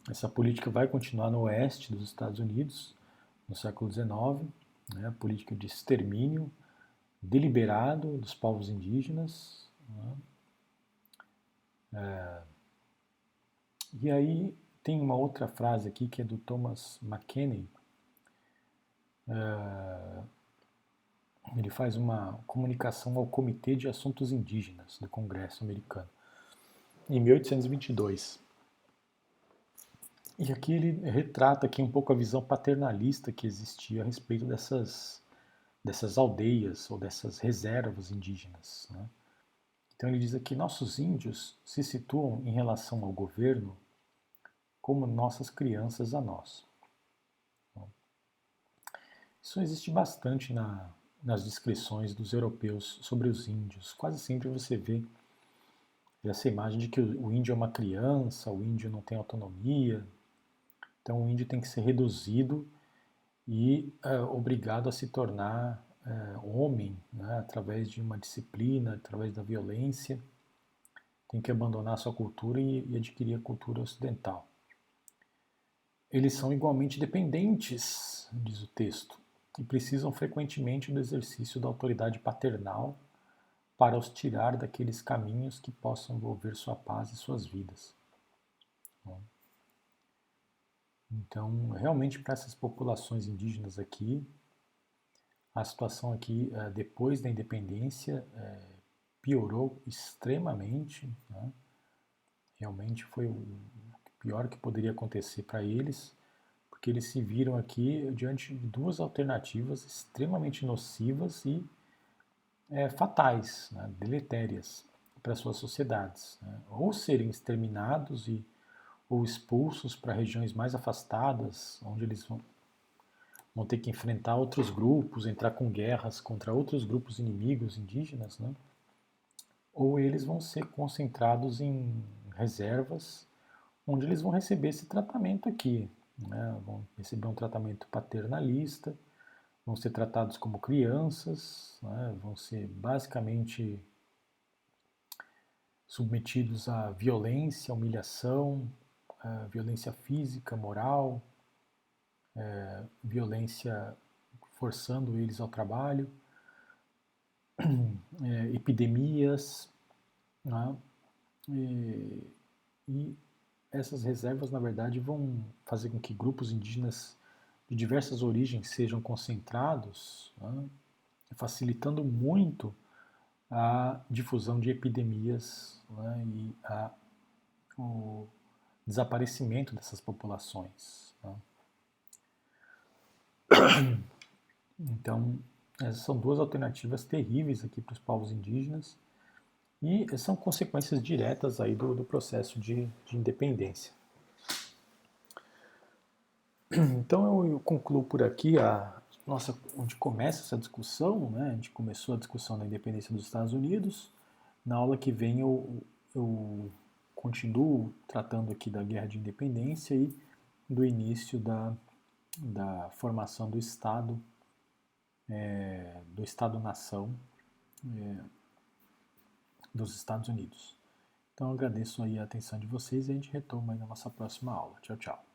S1: essa política vai continuar no oeste dos Estados Unidos no século XIX, né? a política de extermínio deliberado dos povos indígenas. Né? É, e aí tem uma outra frase aqui que é do Thomas McKenney. É, ele faz uma comunicação ao Comitê de Assuntos Indígenas do Congresso americano, em 1822. E aqui ele retrata aqui um pouco a visão paternalista que existia a respeito dessas, dessas aldeias ou dessas reservas indígenas. Né? Então ele diz aqui: nossos índios se situam em relação ao governo como nossas crianças a nós. Isso existe bastante na, nas descrições dos europeus sobre os índios. Quase sempre você vê essa imagem de que o índio é uma criança, o índio não tem autonomia. Então o índio tem que ser reduzido e é, obrigado a se tornar é, homem né, através de uma disciplina, através da violência. Tem que abandonar sua cultura e, e adquirir a cultura ocidental. Eles são igualmente dependentes, diz o texto, e precisam frequentemente do exercício da autoridade paternal para os tirar daqueles caminhos que possam envolver sua paz e suas vidas. Então, realmente, para essas populações indígenas aqui, a situação aqui, eh, depois da independência, eh, piorou extremamente. Né? Realmente foi o pior que poderia acontecer para eles porque eles se viram aqui diante de duas alternativas extremamente nocivas e é, fatais, né, deletérias para suas sociedades. Né? Ou serem exterminados e, ou expulsos para regiões mais afastadas, onde eles vão, vão ter que enfrentar outros grupos, entrar com guerras contra outros grupos inimigos indígenas, né? ou eles vão ser concentrados em reservas, onde eles vão receber esse tratamento aqui, né, vão receber um tratamento paternalista, vão ser tratados como crianças, né, vão ser basicamente submetidos à violência, humilhação, violência física, moral, é, violência forçando eles ao trabalho, é, epidemias, né, e, e essas reservas, na verdade, vão fazer com que grupos indígenas de diversas origens sejam concentrados, né, facilitando muito a difusão de epidemias né, e a, o desaparecimento dessas populações. Né. Então, essas são duas alternativas terríveis aqui para os povos indígenas e são consequências diretas aí do, do processo de, de, independência. Então eu, eu, concluo por aqui a nossa, onde começa essa discussão, né? A gente começou a discussão da independência dos Estados Unidos. Na aula que vem eu, eu continuo tratando aqui da guerra de independência e do início da, da formação do Estado, é, do Estado-nação, é, dos Estados Unidos. Então agradeço aí a atenção de vocês e a gente retoma aí na nossa próxima aula. Tchau, tchau.